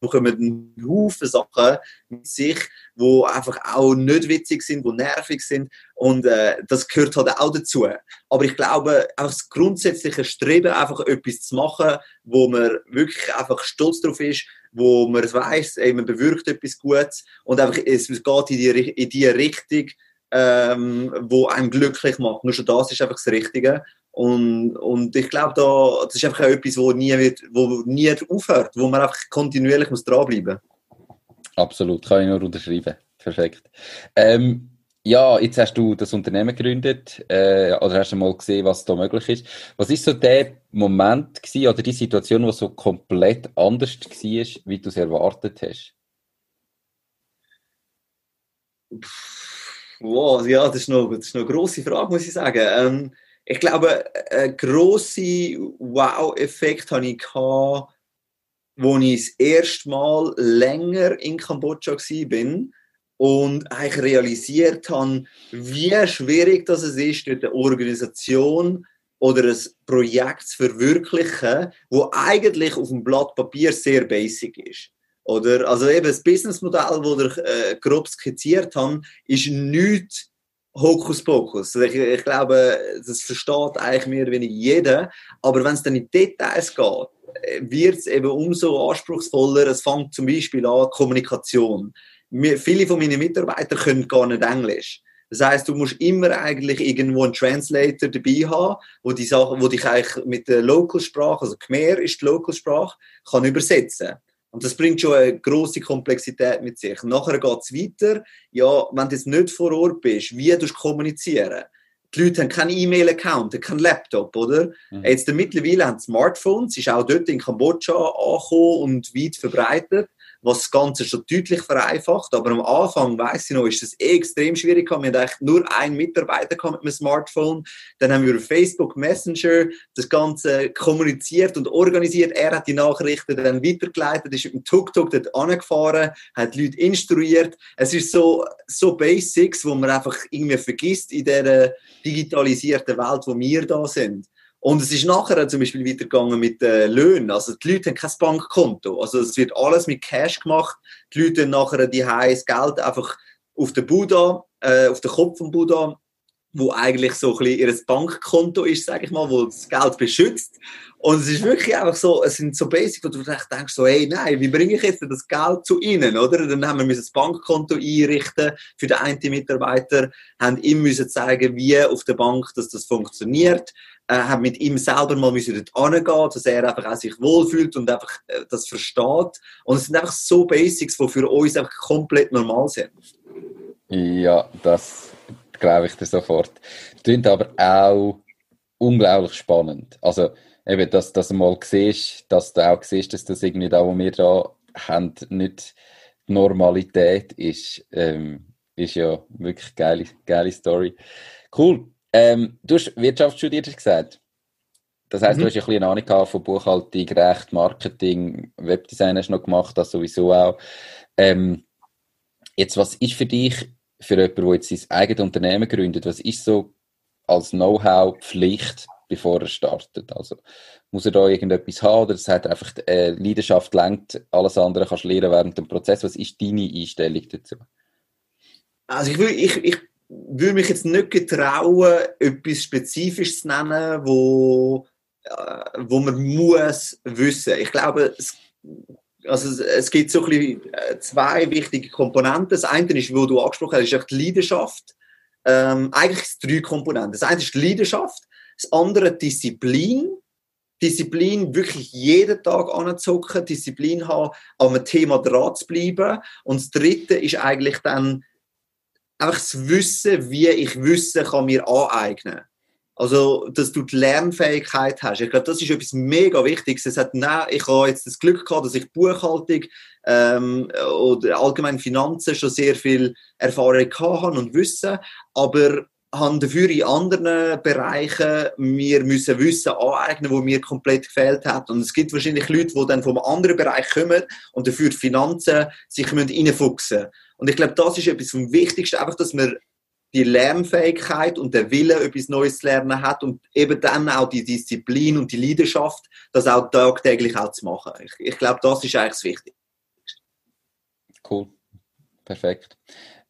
bekommen einen Haufen Sachen mit sich, die einfach auch nicht witzig sind, die nervig sind und äh, das gehört halt auch dazu. Aber ich glaube, auch das grundsätzliche Streben, einfach etwas zu machen, wo man wirklich einfach stolz drauf ist, wo man weiß, man bewirkt etwas Gutes und einfach, es geht in die, in die Richtung, ähm, wo einem glücklich macht. Nur schon das ist einfach das Richtige. Und, und ich glaube, da, das ist einfach etwas, wo nie, wird, wo nie aufhört, wo man einfach kontinuierlich muss dranbleiben muss. Absolut, kann ich nur unterschreiben. Perfekt. Ähm, ja, jetzt hast du das Unternehmen gegründet äh, oder hast du mal gesehen, was da möglich ist. Was ist so der Moment gewesen, oder die Situation, wo so komplett anders war, wie du es erwartet hast? Wow, ja, das ist noch, das ist noch eine grosse Frage, muss ich sagen. Ähm, ich glaube, ein grosser Wow-Effekt hatte ich, als ich das erste Mal länger in Kambodscha war und eigentlich realisiert habe, wie schwierig das ist, dort eine Organisation oder ein Projekt zu verwirklichen, wo eigentlich auf dem Blatt Papier sehr basic ist. Oder, also eben das Businessmodell, das ich äh, grob skizziert habe, ist nichts Hokuspokus. Ich, ich glaube, das versteht eigentlich mehr oder weniger jeder. Aber wenn es dann in Details geht, wird es eben umso anspruchsvoller. Es fängt zum Beispiel an Kommunikation. Wir, viele von meinen Mitarbeitern können gar nicht Englisch. Das heißt, du musst immer eigentlich irgendwo einen Translator dabei haben, wo die Sachen, wo dich eigentlich mit der Lokalsprache, also Khmer ist die Lokalsprache, kann übersetzen. Und das bringt schon eine große Komplexität mit sich. Nachher geht es weiter. Ja, wenn du jetzt nicht vor Ort bist, wie du kommunizieren? Die Leute haben keinen E-Mail-Account, keinen Laptop, oder? Mhm. Jetzt mittlerweile haben Smartphones, ist auch dort in Kambodscha angekommen und weit verbreitet was das Ganze schon deutlich vereinfacht. Aber am Anfang, weiß ich noch, ist es extrem schwierig. Wir hatten eigentlich nur einen Mitarbeiter mit einem Smartphone. Dann haben wir über Facebook Messenger das Ganze kommuniziert und organisiert. Er hat die Nachrichten dann weitergeleitet, ist mit dem Tuk-Tuk dort angefahren, hat Leute instruiert. Es ist so, so Basics, wo man einfach irgendwie vergisst in dieser digitalisierten Welt, wo wir da sind. Und es ist nachher zum Beispiel weitergegangen mit den Löhnen. Also die Leute haben kein Bankkonto. Also es wird alles mit Cash gemacht. Die Leute haben nachher die das Geld einfach auf den Buddha, äh, auf den Kopf vom Buddha, wo eigentlich so ein bisschen ihr Bankkonto ist, sage ich mal, wo das Geld beschützt. Und es ist wirklich einfach so, es sind so Basics, wo du denkst so, hey, nein, wie bringe ich jetzt das Geld zu ihnen, oder? Dann haben wir müssen das Bankkonto einrichten für den einen Mitarbeiter, haben ihm müssen zeigen, wie auf der Bank, dass das funktioniert äh, haben mit ihm selber mal müssen angehen, dass er einfach auch sich wohlfühlt und einfach äh, das versteht. Und es sind einfach so Basics, die für uns einfach komplett normal sind. Ja, das glaube ich dir sofort. Klingt aber auch unglaublich spannend. Also, eben, dass, dass du mal siehst, dass du auch siehst, dass das irgendwie da, wo wir da haben, nicht Normalität ist, ähm, ist ja wirklich eine geile, geile Story. Cool. Ähm, du hast Wirtschaft studiert, hast gesagt. Das heisst, mhm. du hast ja ein bisschen Ahnung von Buchhaltung, Recht, Marketing, Webdesign hast du noch gemacht, das sowieso auch. Ähm, jetzt, was ist für dich, für jemanden, der jetzt sein eigenes Unternehmen gründet, was ist so als Know-how Pflicht, bevor er startet? Also, muss er da irgendetwas haben oder sagt er einfach, äh, Leidenschaft lenkt, alles andere kannst du lernen während dem Prozess. Was ist deine Einstellung dazu? Also ich will, ich, ich würde mich jetzt nicht getrauen, etwas Spezifisches zu nennen, wo, äh, wo man muss wissen. Ich glaube, es, also es gibt so ein bisschen äh, zwei wichtige Komponenten. Das eine ist, wo du angesprochen hast, ist die Leidenschaft. Ähm, eigentlich drei Komponenten. Das eine ist die Leidenschaft, das andere Disziplin Disziplin wirklich jeden Tag anzucken, Disziplin haben, an einem Thema dran zu bleiben. Und das Dritte ist eigentlich dann einfach das Wissen, wie ich Wissen kann mir aneignen also, dass du die Lernfähigkeit hast. Ich glaube, das ist etwas mega Wichtiges. Es hat, nein, ich habe jetzt das Glück gehabt, dass ich Buchhaltung ähm, oder allgemein Finanzen schon sehr viel Erfahrung habe und Wissen, aber haben dafür in anderen Bereichen wir müssen Wissen aneignen, wo mir komplett gefehlt hat. Und es gibt wahrscheinlich Leute, die dann vom anderen Bereich kommen und dafür die Finanzen sich reinfuchsen müssen. Und ich glaube, das ist etwas vom Wichtigsten, einfach, dass man die Lernfähigkeit und der Wille, etwas Neues zu lernen hat und eben dann auch die Disziplin und die Leidenschaft, das auch tagtäglich auch zu machen. Ich, ich glaube, das ist eigentlich das Wichtigste. Cool. Perfekt.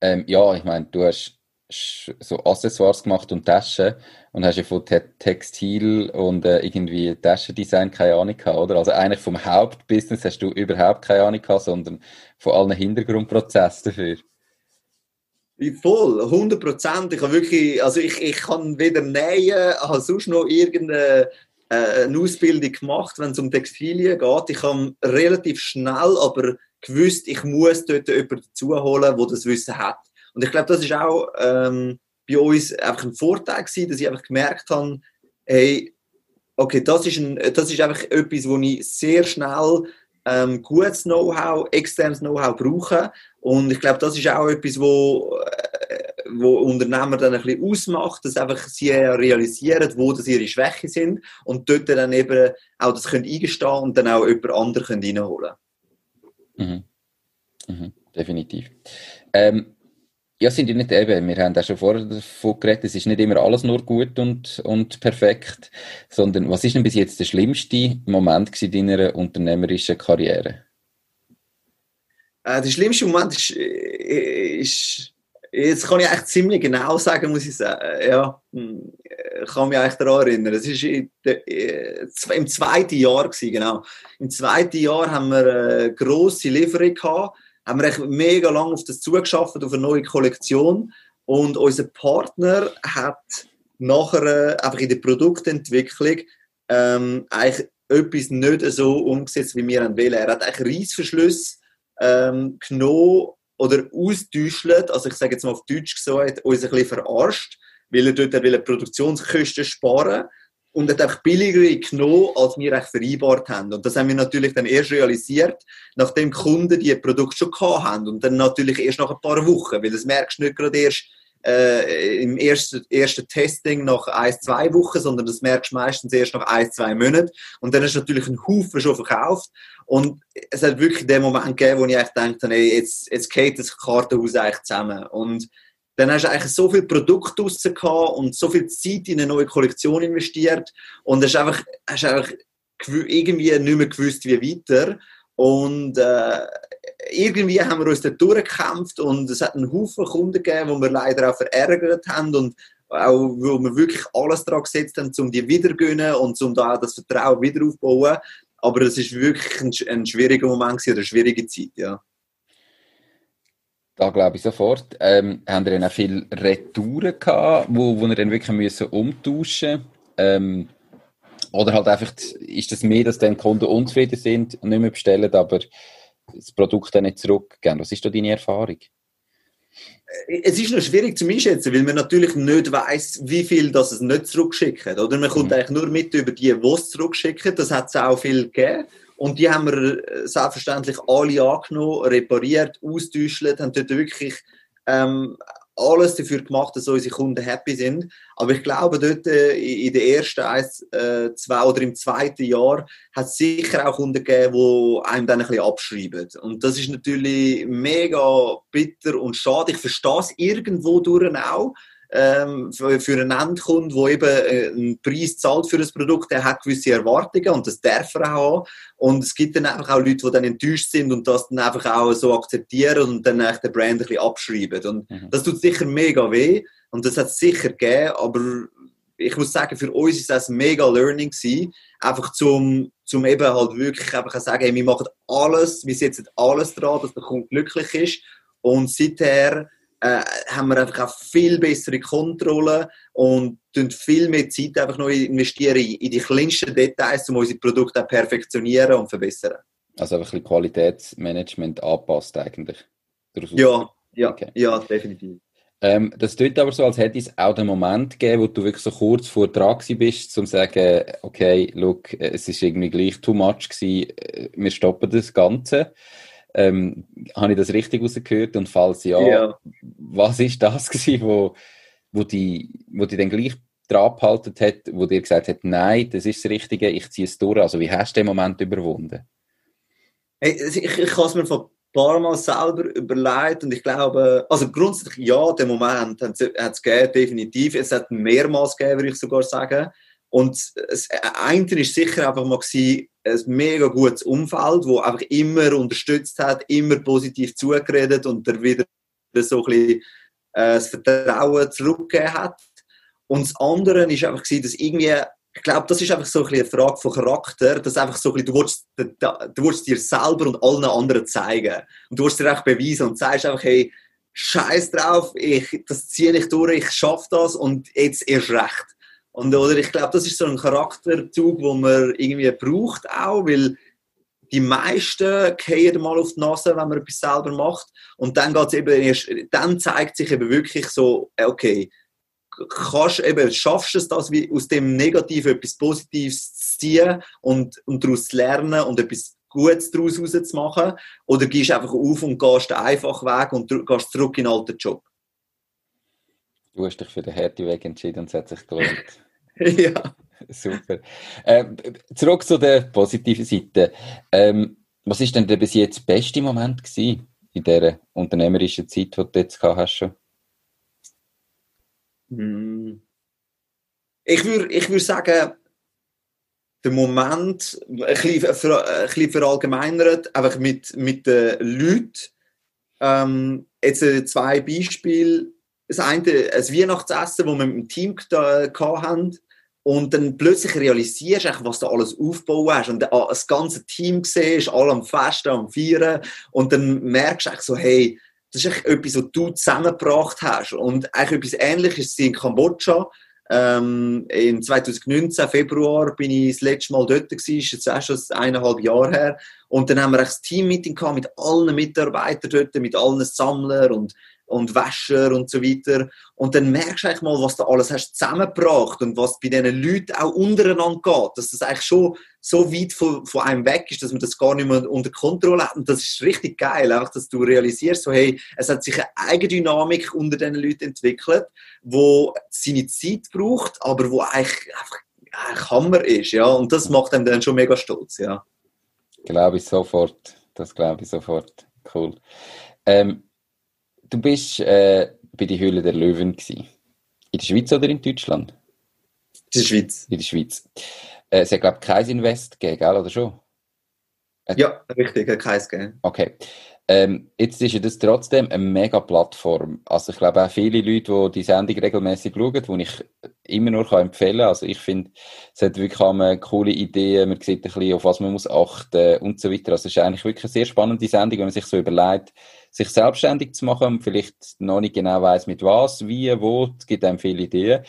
Ähm, ja, ich meine, du hast so Accessoires gemacht und Taschen und hast ja von Textil und äh, irgendwie Taschendesign keine Ahnung gehabt, oder? Also eigentlich vom Hauptbusiness hast du überhaupt keine Ahnung gehabt, sondern von allen Hintergrundprozessen dafür. Voll, 100 Prozent. Ich habe wirklich, also ich, ich kann weder nähen, habe sonst noch irgendeine äh, Ausbildung gemacht, wenn es um Textilien geht. Ich habe relativ schnell aber gewusst, ich muss dort jemanden dazu holen, der das Wissen hat. Und ich glaube, das ist auch ähm, bei uns einfach ein Vorteil gewesen, dass ich einfach gemerkt habe, hey, okay, das ist, ein, das ist einfach etwas, wo ich sehr schnell ähm, gutes Know-how, externes Know-how brauche. Und ich glaube, das ist auch etwas, wo, wo Unternehmer dann ein bisschen ausmacht, dass einfach sie realisieren, wo das ihre Schwächen sind und dort dann eben auch das können eingestehen und dann auch jemand anderen reinholen können. Mhm. Mhm. Definitiv. Ähm, ja, sind die nicht eben, wir haben auch schon vorher davon geredet, es ist nicht immer alles nur gut und, und perfekt, sondern was ist denn bis jetzt der schlimmste Moment in deiner unternehmerischen Karriere? Äh, der schlimmste Moment ist, äh, ist, jetzt kann ich eigentlich ziemlich genau sagen, muss ich sagen. Ja, hm, ich kann mich eigentlich daran erinnern. Es war äh, im zweiten Jahr, gewesen, genau. Im zweiten Jahr haben wir eine grosse Lieferung gehabt haben wir mega lange auf das zugeschafft, auf eine neue Kollektion. Und unser Partner hat nachher äh, einfach in der Produktentwicklung ähm, eigentlich etwas nicht so umgesetzt, wie wir wollen. Er hat eigentlich Reissverschlüsse ähm, genommen oder austäuschelt, also ich sage jetzt mal auf Deutsch gesagt, uns ein bisschen verarscht, weil er dort Produktionskosten sparen und hat einfach billiger genommen, als wir eigentlich vereinbart haben. Und das haben wir natürlich dann erst realisiert, nachdem Kunden die Produkte schon gehabt haben. Und dann natürlich erst nach ein paar Wochen, weil das merkst du nicht gerade erst äh, im ersten, ersten Testing nach ein, zwei Wochen, sondern das merkst du meistens erst nach ein, zwei Monaten. Und dann ist natürlich ein Haufen schon verkauft. Und es hat wirklich den Moment gegeben, wo ich eigentlich gedacht habe, ey, jetzt, jetzt geht das Kartenhaus eigentlich zusammen. Und dann hast du eigentlich so viel Produkt draussen gehabt und so viel Zeit in eine neue Kollektion investiert und hast einfach, hast einfach irgendwie nicht mehr gewusst, wie weiter. Und äh, irgendwie haben wir uns da durchgekämpft und es hat einen Haufen Kunden gegeben, die wir leider auch verärgert haben und auch, wo wir wirklich alles daran gesetzt haben, um die wiedergönnen und um da auch das Vertrauen wieder aufzubauen. Aber es ist wirklich ein, ein schwieriger Moment oder eine schwierige Zeit, ja. Da glaube ich sofort. Ähm, haben ihr dann auch viele Retouren gehabt, wo, wo ihr dann wirklich müssen umtauschen ähm, Oder halt einfach, ist das mehr, dass dann Kunden unzufrieden sind und nicht mehr bestellen, aber das Produkt dann nicht zurückgeben? Was ist da deine Erfahrung? es ist noch schwierig zu einschätzen, weil man natürlich nicht weiß, wie viel das es nicht zurückschicken. Oder man kommt mhm. eigentlich nur mit über die, die es zurückschicken. Das hat es auch viel gegeben. Und die haben wir äh, selbstverständlich alle angenommen, repariert, austauscht, haben dort wirklich ähm, alles dafür gemacht, dass unsere Kunden happy sind. Aber ich glaube, dort äh, in den ersten eins, äh, zwei oder im zweiten Jahr hat es sicher auch Kunden gegeben, die einem dann ein bisschen abschreiben. Und das ist natürlich mega bitter und schade. Ich verstehe es irgendwo durch auch ähm, für, einen Endkunden, der eben äh, einen Preis zahlt für das Produkt, der hat gewisse Erwartungen und das darf er auch haben. Und es gibt dann einfach auch Leute, die dann enttäuscht sind und das dann einfach auch so akzeptieren und dann echt den Brand ein bisschen abschreiben. Und mhm. das tut sicher mega weh und das hat es sicher gegeben, aber ich muss sagen, für uns ist das ein mega Learning gewesen, einfach zum, zum eben halt wirklich einfach sagen, hey, wir machen alles, wir setzen alles dran, dass der Kunde glücklich ist und seither äh, haben wir einfach auch viel bessere Kontrolle und viel mehr Zeit einfach noch investieren in die kleinsten Details, um unsere Produkte auch perfektionieren und verbessern. Also einfach ein bisschen Qualitätsmanagement anpasst eigentlich. Ja, ja, okay. ja, definitiv. Ähm, das tut aber so, als hätte es auch den Moment gegeben, wo du wirklich so kurz vor dran bist, um zu sagen, okay, look, es ist irgendwie gleich too much gewesen, äh, wir stoppen das Ganze. Ähm, habe ich das richtig rausgehört? Und falls ja, ja. was ist das gewesen, wo, wo, die, wo die dann gleich dran behalten hat, wo dir gesagt hat, nein, das ist das Richtige, ich ziehe es durch. Also wie hast du den Moment überwunden? Hey, ich, ich habe es mir von ein paar Mal selber überlegt und ich glaube, also grundsätzlich ja, den Moment hat es gegeben, definitiv. Es hat mehrmals gegeben, würde ich sogar sagen. Und das eine ist sicher einfach mal ein mega gutes Umfeld, wo einfach immer unterstützt hat, immer positiv zugeredet und der wieder so ein bisschen äh, das Vertrauen zurückgegeben hat. Und das andere ist einfach dass irgendwie, ich glaube, das ist einfach so ein bisschen eine Frage von Charakter, dass einfach so ein bisschen, du willst, du willst dir selber und allen anderen zeigen. Und du willst dir auch beweisen und sagst einfach, hey, Scheiß drauf, ich, das ziehe ich durch, ich schaffe das und jetzt erst recht. Und, oder ich glaube, das ist so ein Charakterzug, den man irgendwie braucht auch, weil die meisten gehen mal auf die Nase, wenn man etwas selber macht. Und dann geht's eben erst, dann zeigt sich eben wirklich so, okay, kannst eben, schaffst du es, das, wie aus dem Negativen etwas Positives zu ziehen und, und daraus zu lernen und etwas Gutes daraus rauszumachen? Oder gehst du einfach auf und gehst den einfachen Weg und gehst zurück in den alten Job? Du hast dich für den harten Weg entschieden und es hat sich gelohnt. ja. Super. Ähm, zurück zu der positiven Seite. Ähm, was ist denn der bis jetzt beste Moment gewesen in dieser unternehmerischen Zeit, die du jetzt gehabt hast schon? Hm. Ich würde ich würd sagen, der Moment, ein bisschen, ein bisschen verallgemeinert, einfach mit, mit den Leuten. Ähm, jetzt äh, zwei Beispiele das eine ein Weihnachtsessen, das wir mit dem Team hatten. Und dann plötzlich realisierst du, was du alles aufgebaut hast. Und das ganze Team siehst, alle am Festen, am Feiern. Und dann merkst du so, hey, das ist etwas, was du zusammengebracht hast. Und eigentlich etwas Ähnliches in Kambodscha. Ähm, in 2019, Februar, bin ich das letzte Mal dort gewesen, ist jetzt auch schon eineinhalb Jahre her. Und dann haben wir ein Team-Meeting mit allen Mitarbeitern dort, mit allen Sammlern und und Wäscher und so weiter. Und dann merkst du eigentlich mal, was du alles hast zusammengebracht und was bei diesen Leuten auch untereinander geht. Dass das eigentlich schon so weit von, von einem weg ist, dass man das gar nicht mehr unter Kontrolle hat. Und das ist richtig geil, einfach, dass du realisierst, so, hey, es hat sich eine Eigendynamik unter diesen Leuten entwickelt, wo seine Zeit braucht, aber wo eigentlich einfach ein Hammer ist, ja. Und das macht einem dann schon mega stolz, ja. Glaube ich sofort. Das glaube ich sofort. Cool. Ähm, Du bist äh, bei der Höhle der Löwen gewesen. In der Schweiz oder in Deutschland? In der Schweiz. In der Schweiz. Äh, es hat, glaube ich, kein Invest gegeben, gell, oder schon? Äh, ja, richtig, hat keins gegeben. Okay. Ähm, jetzt ist ja das trotzdem eine mega Plattform. Also ich glaube auch viele Leute, die die Sendung regelmäßig schauen, die ich immer nur kann empfehlen kann. Also ich finde, es hat wirklich eine coole Idee, man sieht ein bisschen, auf was man muss achten und so weiter. Also es ist eigentlich wirklich eine sehr spannende Sendung, wenn man sich so überlegt, sich selbstständig zu machen und vielleicht noch nicht genau weiß mit was, wie, wo. Es gibt einem viele Ideen.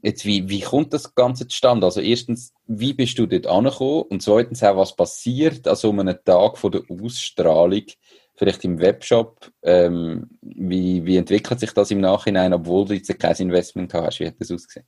Jetzt, wie, wie kommt das Ganze zustande? Also erstens, wie bist du dort angekommen? Und zweitens auch, was passiert an so einem Tag von der Ausstrahlung, vielleicht im Webshop. Ähm, wie, wie entwickelt sich das im Nachhinein, obwohl du jetzt kein Investment hast? Wie hat das ausgesehen?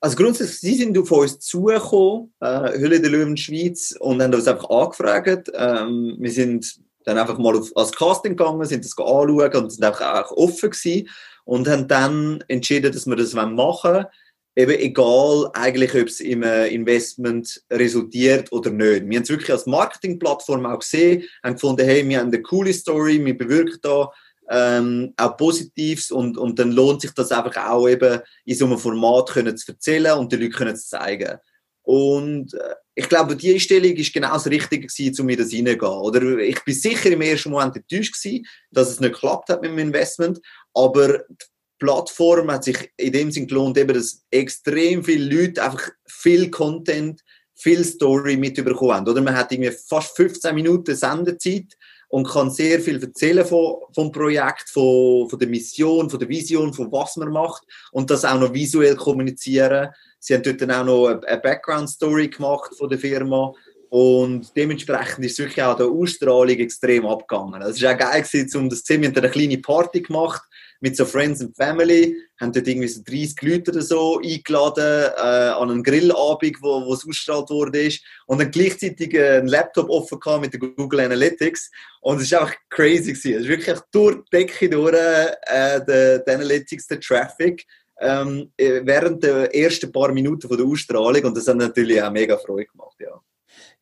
Also grundsätzlich, sie sind auf uns zugekommen, äh, Hülle der Löwen Schweiz, und haben uns einfach angefragt. Ähm, wir sind dann einfach mal auf, als Casting gegangen, sind das anschauen und sind einfach auch offen gewesen und haben dann entschieden, dass wir das machen wollen. Eben egal eigentlich, ob es im Investment resultiert oder nicht. Wir haben es wirklich als Marketingplattform auch gesehen, haben gefunden, hey, wir haben eine coole Story, wir bewirken da ähm, auch Positives und, und dann lohnt sich das einfach auch eben in so einem Format können zu erzählen und den Leuten können zu zeigen. Und äh, ich glaube, die Einstellung ist genau das Richtige gewesen, um mir das reingehen. Oder ich bin sicher im ersten Moment enttäuscht gewesen, dass es nicht geklappt hat mit dem Investment, aber die Plattform hat sich in dem Sinn gelohnt, eben, dass extrem viele Leute einfach viel Content, viel Story mitbekommen haben. Oder man hat irgendwie fast 15 Minuten Sendezeit und kann sehr viel erzählen von, vom Projekt, von, von der Mission, von der Vision, von was man macht und das auch noch visuell kommunizieren. Sie haben dort dann auch noch eine Background-Story gemacht von der Firma und dementsprechend ist wirklich auch der Ausstrahlung extrem abgegangen. Es war auch geil, gewesen, um das haben eine kleine Party gemacht mit so Friends and Family, haben dort irgendwie so 30 Leute oder so eingeladen äh, an einen Grillabend, wo, es ausgestrahlt wurde und dann gleichzeitig äh, einen Laptop offen gehabt mit der Google Analytics und es war einfach crazy. Es ist wirklich durch die Decke durch äh, der, der Analytics, der Traffic ähm, äh, während der ersten paar Minuten von der Ausstrahlung und das hat natürlich auch mega Freude gemacht, ja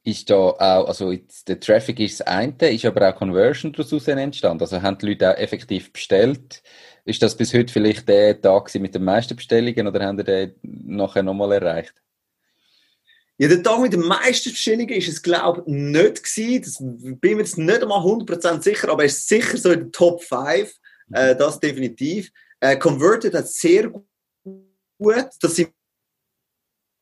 ist da auch, also der Traffic ist das eine, ist aber auch Conversion daraus entstanden. Also haben die Leute auch effektiv bestellt. Ist das bis heute vielleicht der Tag mit den meisten Bestellungen oder haben die den nachher nochmal erreicht? Ja, der Tag mit den meisten Bestellungen ist es, glaube ich, nicht gewesen. Das bin mir jetzt nicht einmal 100% sicher, aber es ist sicher so in den Top 5. Äh, das definitiv. Äh, Converted hat sehr gut. Das sind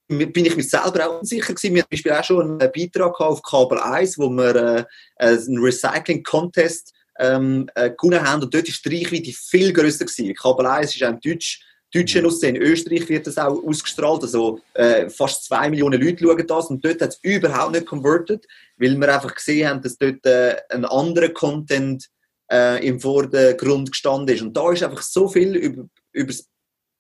bin ich mir selber auch unsicher gewesen. Wir haben zum Beispiel auch schon einen Beitrag auf Kabel 1, wo wir äh, einen Recycling-Contest ähm, äh, gewonnen haben und dort ist die Reichweite viel grösser gewesen. Kabel 1 ist auch im Deutsch, deutschen Aussehen. In Österreich wird das auch ausgestrahlt, also äh, fast zwei Millionen Leute schauen das und dort hat es überhaupt nicht converted, weil wir einfach gesehen haben, dass dort äh, ein anderer Content äh, im Vordergrund gestanden ist. Und da ist einfach so viel über, über,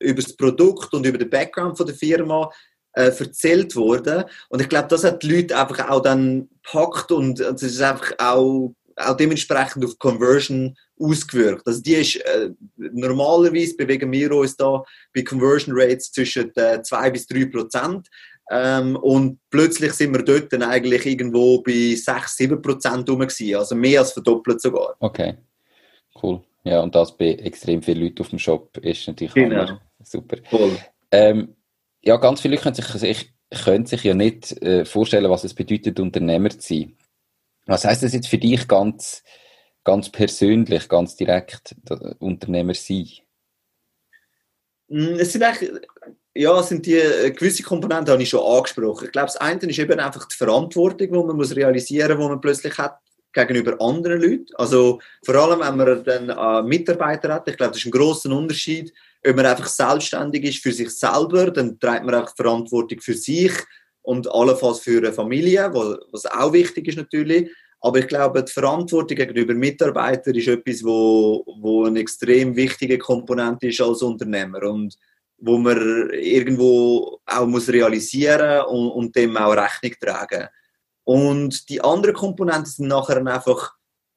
über das Produkt und über den Background von der Firma äh, erzählt worden. Und ich glaube, das hat die Leute einfach auch dann gepackt und es ist einfach auch auch dementsprechend auf Conversion ausgewirkt. Also die ist, äh, normalerweise bewegen wir uns da bei Conversion Rates zwischen äh, 2 bis 3 Prozent. Ähm, und plötzlich sind wir dort dann eigentlich irgendwo bei 6, 7 Prozent rum gewesen. Also mehr als verdoppelt sogar. Okay, cool. Ja, und das bei extrem vielen Leuten auf dem Shop ist natürlich genau. super. Cool. Ähm, ja, ganz viele Leute können sich, ich, können sich ja nicht äh, vorstellen, was es bedeutet, Unternehmer zu sein. Was heißt das jetzt für dich ganz, ganz persönlich, ganz direkt, Unternehmer sein? Mm, es sind eigentlich, ja, sind die äh, gewisse Komponenten habe ich schon angesprochen. Ich glaube, das eine ist eben einfach die Verantwortung, die man muss realisieren, muss, die man plötzlich hat gegenüber anderen Leuten. Also vor allem, wenn man dann äh, Mitarbeiter hat, ich glaube, das ist ein großer Unterschied. Wenn man einfach selbstständig ist für sich selber, dann trägt man auch Verantwortung für sich und allenfalls für eine Familie, was auch wichtig ist natürlich. Aber ich glaube, die Verantwortung gegenüber Mitarbeitern ist etwas, wo, wo eine extrem wichtige Komponente ist als Unternehmer und wo man irgendwo auch muss realisieren und, und dem auch Rechnung tragen. Und die anderen Komponenten sind nachher einfach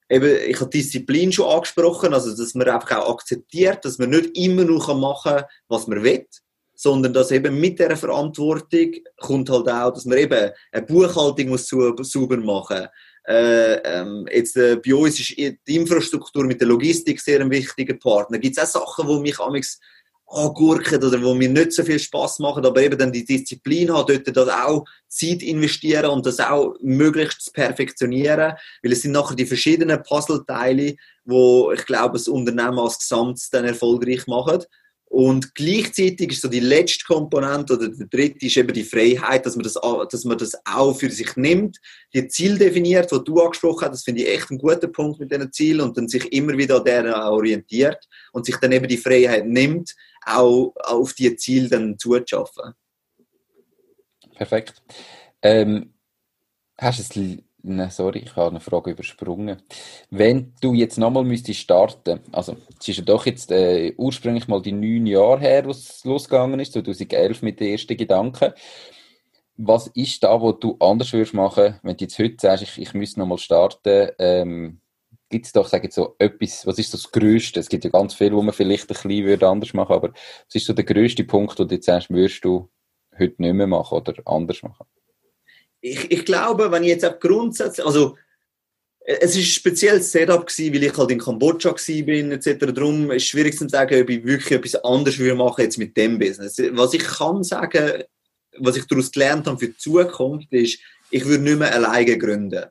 eben, ich habe Disziplin schon angesprochen, also dass man einfach auch akzeptiert, dass man nicht immer nur machen kann, was man will, sondern dass eben mit dieser Verantwortung kommt halt auch, dass man eben eine Buchhaltung muss sauber machen äh, ähm, jetzt, äh, bei uns ist die Infrastruktur mit der Logistik sehr ein wichtiger Partner. Gibt es auch Sachen, die mich amigs angurken oder wo mir nicht so viel Spaß machen, aber eben dann die Disziplin hat, dort das auch Zeit investieren und das auch möglichst zu perfektionieren, weil es sind nachher die verschiedenen Puzzleteile, wo ich glaube, das Unternehmen als Gesamt dann erfolgreich machen. Und gleichzeitig ist so die letzte Komponente oder der dritte ist eben die Freiheit, dass man das, dass man das auch für sich nimmt, die Ziel definiert, was du angesprochen hast, das finde ich echt ein guter Punkt mit diesen Zielen und dann sich immer wieder an deren orientiert und sich dann eben die Freiheit nimmt, auch auf die Ziele dann zuzuschaffen. Perfekt. Ähm, hast du ein Nein, sorry, ich habe eine Frage übersprungen. Wenn du jetzt nochmal müsstest starten, also es ist ja doch jetzt äh, ursprünglich mal die neun Jahre her, wo es losgegangen ist, 2011 mit den ersten Gedanken. Was ist da, wo du anders würdest machen, wenn du jetzt heute sagst, ich, ich müsste nochmal starten? Ähm, Gibt es doch, sage ich so, etwas, was ist so das Größte? Es gibt ja ganz viel, wo man vielleicht ein bisschen würde anders machen aber was ist so der größte Punkt, wo du jetzt sagst, würdest du heute nicht mehr machen oder anders machen? Ich, ich glaube, wenn ich jetzt auch grundsätzlich, also es ist ein spezielles Setup gewesen, weil ich halt in Kambodscha bin etc. Darum ist es schwierig zu sagen, ob ich wirklich etwas anderes würde machen jetzt mit dem Business. Was ich kann sagen, was ich daraus gelernt habe für die Zukunft, ist, ich würde nicht mehr alleine gründen.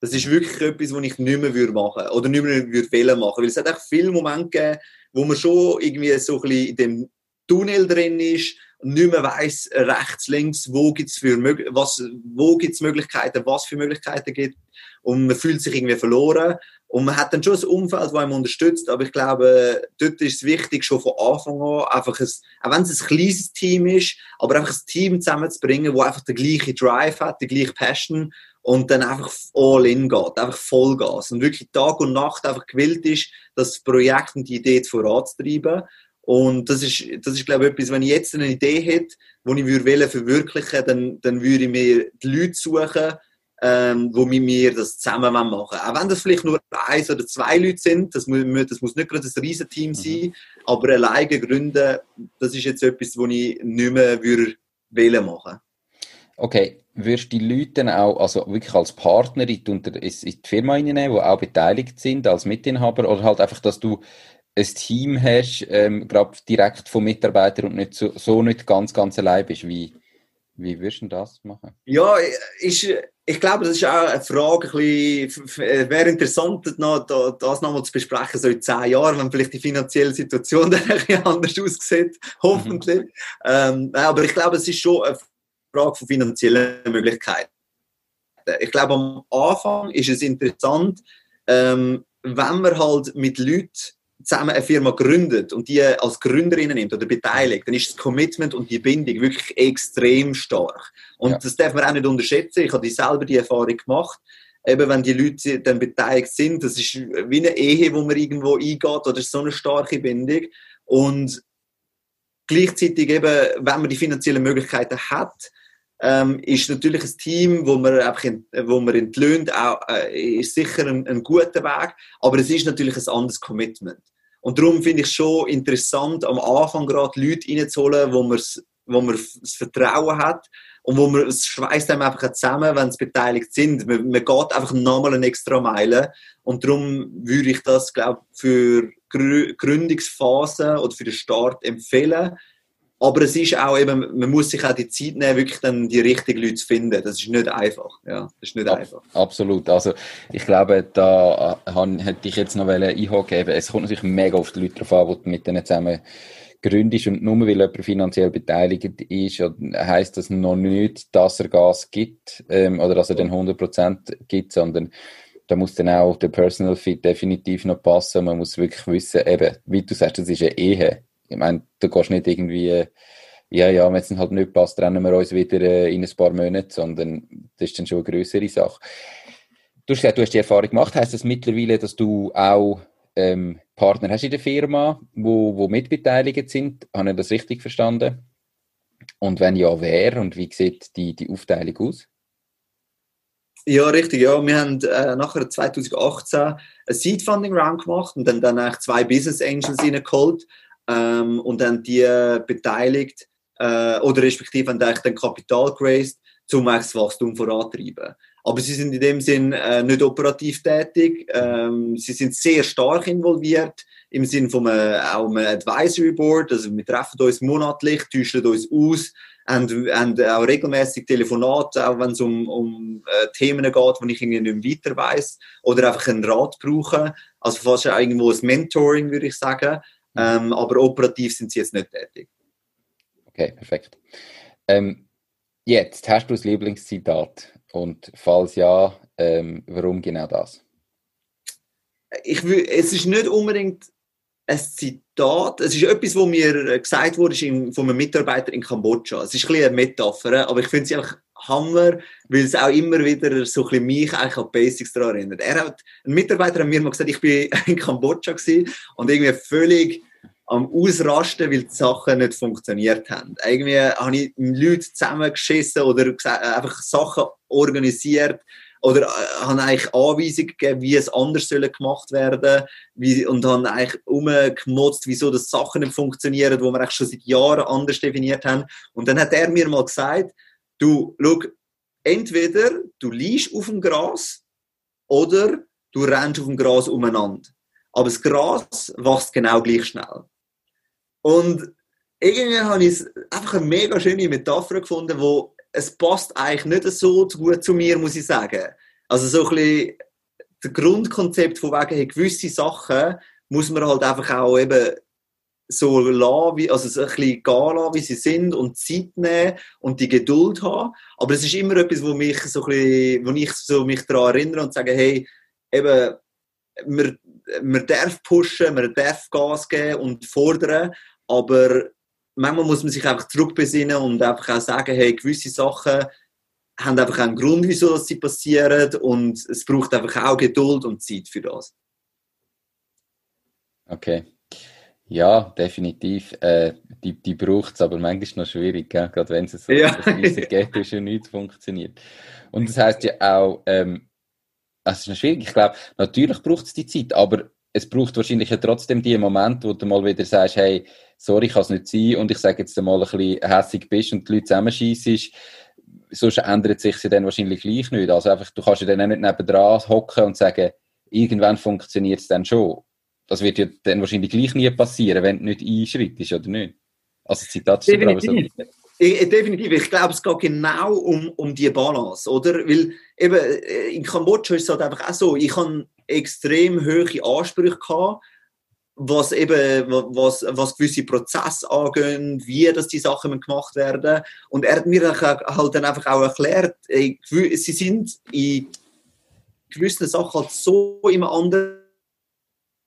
Das ist wirklich etwas, was ich nicht mehr würde machen oder nicht mehr würde machen. Weil es hat auch viele Momente gegeben, wo man schon irgendwie so ein bisschen in dem Tunnel drin ist nicht mehr weiss, rechts, links, wo gibt es was, wo gibt's Möglichkeiten, was für Möglichkeiten gibt. Und man fühlt sich irgendwie verloren. Und man hat dann schon ein Umfeld, das einem unterstützt. Aber ich glaube, dort ist es wichtig, schon von Anfang an, einfach ein, auch wenn es ein kleines Team ist, aber einfach ein Team zusammenzubringen, das einfach den gleichen Drive hat, die gleiche Passion und dann einfach all in geht, einfach Vollgas und wirklich Tag und Nacht einfach gewillt ist, das Projekt und die Idee voranzutreiben. Und das ist, das ist, glaube ich, etwas, wenn ich jetzt eine Idee hätte, die ich würde verwirklichen dann, dann würde ich mir die Leute suchen, ähm, die mit mir das zusammen machen wollen. Auch wenn das vielleicht nur eins oder zwei Leute sind, das muss, das muss nicht gerade ein Riesenteam mhm. sein, mhm. aber alleine gründen, das ist jetzt etwas, was ich nicht mehr würde wählen machen Okay, wirst du die Leute auch also wirklich als Partner in die, in die Firma reinnehmen, die auch beteiligt sind, als Mitinhaber, oder halt einfach, dass du ein Team hast, ähm, gerade direkt von Mitarbeitern und nicht so, so nicht ganz, ganz allein bist. Wie, wie würdest du das machen? Ja, ist, ich glaube, das ist auch eine Frage, ein wäre interessant, das nochmal zu besprechen, so in zehn Jahren, wenn vielleicht die finanzielle Situation dann ein bisschen anders aussieht, hoffentlich. Mhm. Ähm, aber ich glaube, es ist schon eine Frage von finanziellen Möglichkeiten. Ich glaube, am Anfang ist es interessant, ähm, wenn man halt mit Leuten zusammen eine Firma gründet und die als Gründerinnen nimmt oder beteiligt, dann ist das Commitment und die Bindung wirklich extrem stark. Und ja. das darf man auch nicht unterschätzen. Ich habe die selber die Erfahrung gemacht. Eben, wenn die Leute dann beteiligt sind, das ist wie eine Ehe, wo man irgendwo eingeht, oder so eine starke Bindung. Und gleichzeitig eben, wenn man die finanziellen Möglichkeiten hat, ähm, ist natürlich ein Team, wo man einfach in, wo man entlöhnt, auch, äh, ist sicher ein, ein, guter Weg, aber es ist natürlich ein anderes Commitment. Und darum finde ich schon interessant, am Anfang gerade Leute reinzuholen, wo man wo man das Vertrauen hat und wo man es schweißt einem einfach zusammen, wenn sie beteiligt sind. Man, man geht einfach nochmal eine extra Meile und darum würde ich das, glaube für Gründungsphase oder für den Start empfehlen aber es ist auch eben, man muss sich auch die Zeit nehmen, wirklich dann die richtigen Leute zu finden. Das ist nicht einfach. Ja, das ist nicht Ab, einfach. Absolut. Also, ich glaube, da äh, hätte ich jetzt noch einhaken Es kommt natürlich mega auf die Leute drauf an, die mit denen zusammen gründest. Und nur weil jemand finanziell beteiligt ist, heisst das noch nicht, dass er Gas gibt, ähm, oder dass er den 100% gibt, sondern da muss dann auch der Personal Fit definitiv noch passen. Man muss wirklich wissen, eben, wie du sagst, das ist eine Ehe ich meine, du gehst nicht irgendwie, ja, ja, wenn es halt nicht passt, trennen wir uns wieder äh, in ein paar Monaten, sondern das ist dann schon eine größere Sache. Du hast gesagt, du hast die Erfahrung gemacht. Heißt das mittlerweile, dass du auch ähm, Partner hast in der Firma, wo, wo mitbeteiligt sind? Habe ich das richtig verstanden? Und wenn ja, wer und wie sieht die, die Aufteilung aus? Ja, richtig. Ja. Wir haben äh, nachher 2018 ein Seed Funding Round gemacht und dann, dann zwei Business Angels reingeholt ähm, und dann die beteiligt äh, oder respektive haben dann Kapital geraced, um das Wachstum vorantreiben. Aber sie sind in dem Sinn äh, nicht operativ tätig. Ähm, sie sind sehr stark involviert im Sinn von einem, auch einem Advisory Board. Also wir treffen uns monatlich, tauschen uns aus, haben, haben auch regelmäßig Telefonate, auch wenn es um, um äh, Themen geht, wo ich irgendwie nicht weiter weiß oder einfach einen Rat brauche. Also fast irgendwo ein Mentoring, würde ich sagen. Ähm, aber operativ sind sie jetzt nicht tätig. Okay, perfekt. Ähm, jetzt, hast du das Lieblingszitat? Und falls ja, ähm, warum genau das? Ich will, es ist nicht unbedingt ein Zitat. Es ist etwas, was mir gesagt wurde von einem Mitarbeiter in Kambodscha. Es ist ein bisschen eine Metapher, aber ich finde sie einfach Hammer, weil es auch immer wieder so ein bisschen mich eigentlich an Basics daran erinnert. Er hat, ein Mitarbeiter hat mir mal gesagt, ich bin in Kambodscha und irgendwie völlig am Ausrasten, weil die Sachen nicht funktioniert haben. Irgendwie habe ich Leute zusammengeschissen oder einfach Sachen organisiert oder äh, habe eigentlich Anweisungen gegeben, wie es anders soll gemacht werden wie, und habe eigentlich umgemotzt, wieso das Sachen nicht funktionieren, wo wir eigentlich schon seit Jahren anders definiert haben. Und dann hat er mir mal gesagt, du, schau, entweder du liegst auf dem Gras oder du rennst auf dem Gras umeinander. Aber das Gras wächst genau gleich schnell. Und irgendwie habe ich einfach eine mega schöne Metapher gefunden, wo es passt eigentlich nicht so gut zu mir, muss ich sagen. Also so ein bisschen das Grundkonzept von wegen, hey, gewisse Sachen muss man halt einfach auch eben so lassen, wie, also so ein bisschen gehen lassen, wie sie sind und Zeit nehmen und die Geduld haben. Aber es ist immer etwas, wo mich so ein bisschen, wo ich so mich daran erinnere und sage, hey, eben, man, man darf pushen, man darf Gas geben und fordern, aber manchmal muss man sich einfach zurückbesinnen und einfach auch sagen, hey, gewisse Sachen haben einfach einen Grund, wieso sie passieren und es braucht einfach auch Geduld und Zeit für das. Okay. Ja, definitiv. Äh, die die braucht es, aber manchmal ist es noch schwierig, gell? gerade wenn es so ja. Weise geht, ist ja nichts funktioniert. Und das heißt ja auch, ähm, es ist noch schwierig. Ich glaube, natürlich braucht es die Zeit, aber es braucht wahrscheinlich ja trotzdem die Momente, wo du mal wieder sagst, hey, sorry, ich kann es nicht sein und ich sage jetzt mal ein bisschen hässig bist und die Leute zusammenschießt, sonst ändert sich sie dann wahrscheinlich gleich nicht. Also einfach, du kannst ja dann auch nicht nebendran hocken und sagen, irgendwann funktioniert es dann schon. Das wird ja dann wahrscheinlich gleich nie passieren, wenn du nicht einschreitest, oder nicht? Also Zitat ist aber so. Definitiv. Ich glaube, es geht genau um, um die Balance, oder? Weil eben äh, in Kambodscha ist es halt einfach auch so, ich habe extrem hohe Ansprüche gehabt, was eben, was, was gewisse Prozesse angehen, wie das die Sachen gemacht werden. Und er hat mir halt dann einfach auch erklärt, sie sind in gewissen Sachen halt so im anderen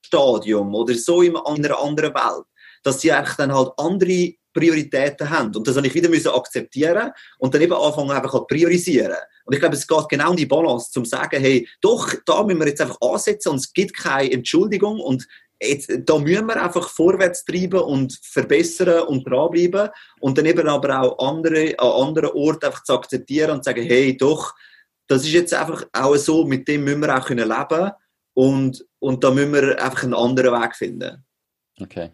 Stadium oder so in einer anderen Welt, dass sie eigentlich dann halt andere Prioritäten haben. Und das habe ich wieder müssen akzeptieren und dann eben anfangen einfach zu priorisieren. Und ich glaube, es geht genau um die Balance, zum sagen, hey, doch, da müssen wir jetzt einfach ansetzen und es gibt keine Entschuldigung und jetzt, da müssen wir einfach vorwärts treiben und verbessern und dranbleiben und dann eben aber auch andere, an anderen Orten einfach zu akzeptieren und zu sagen, hey, doch, das ist jetzt einfach auch so, mit dem müssen wir auch können leben und, und da müssen wir einfach einen anderen Weg finden. Okay,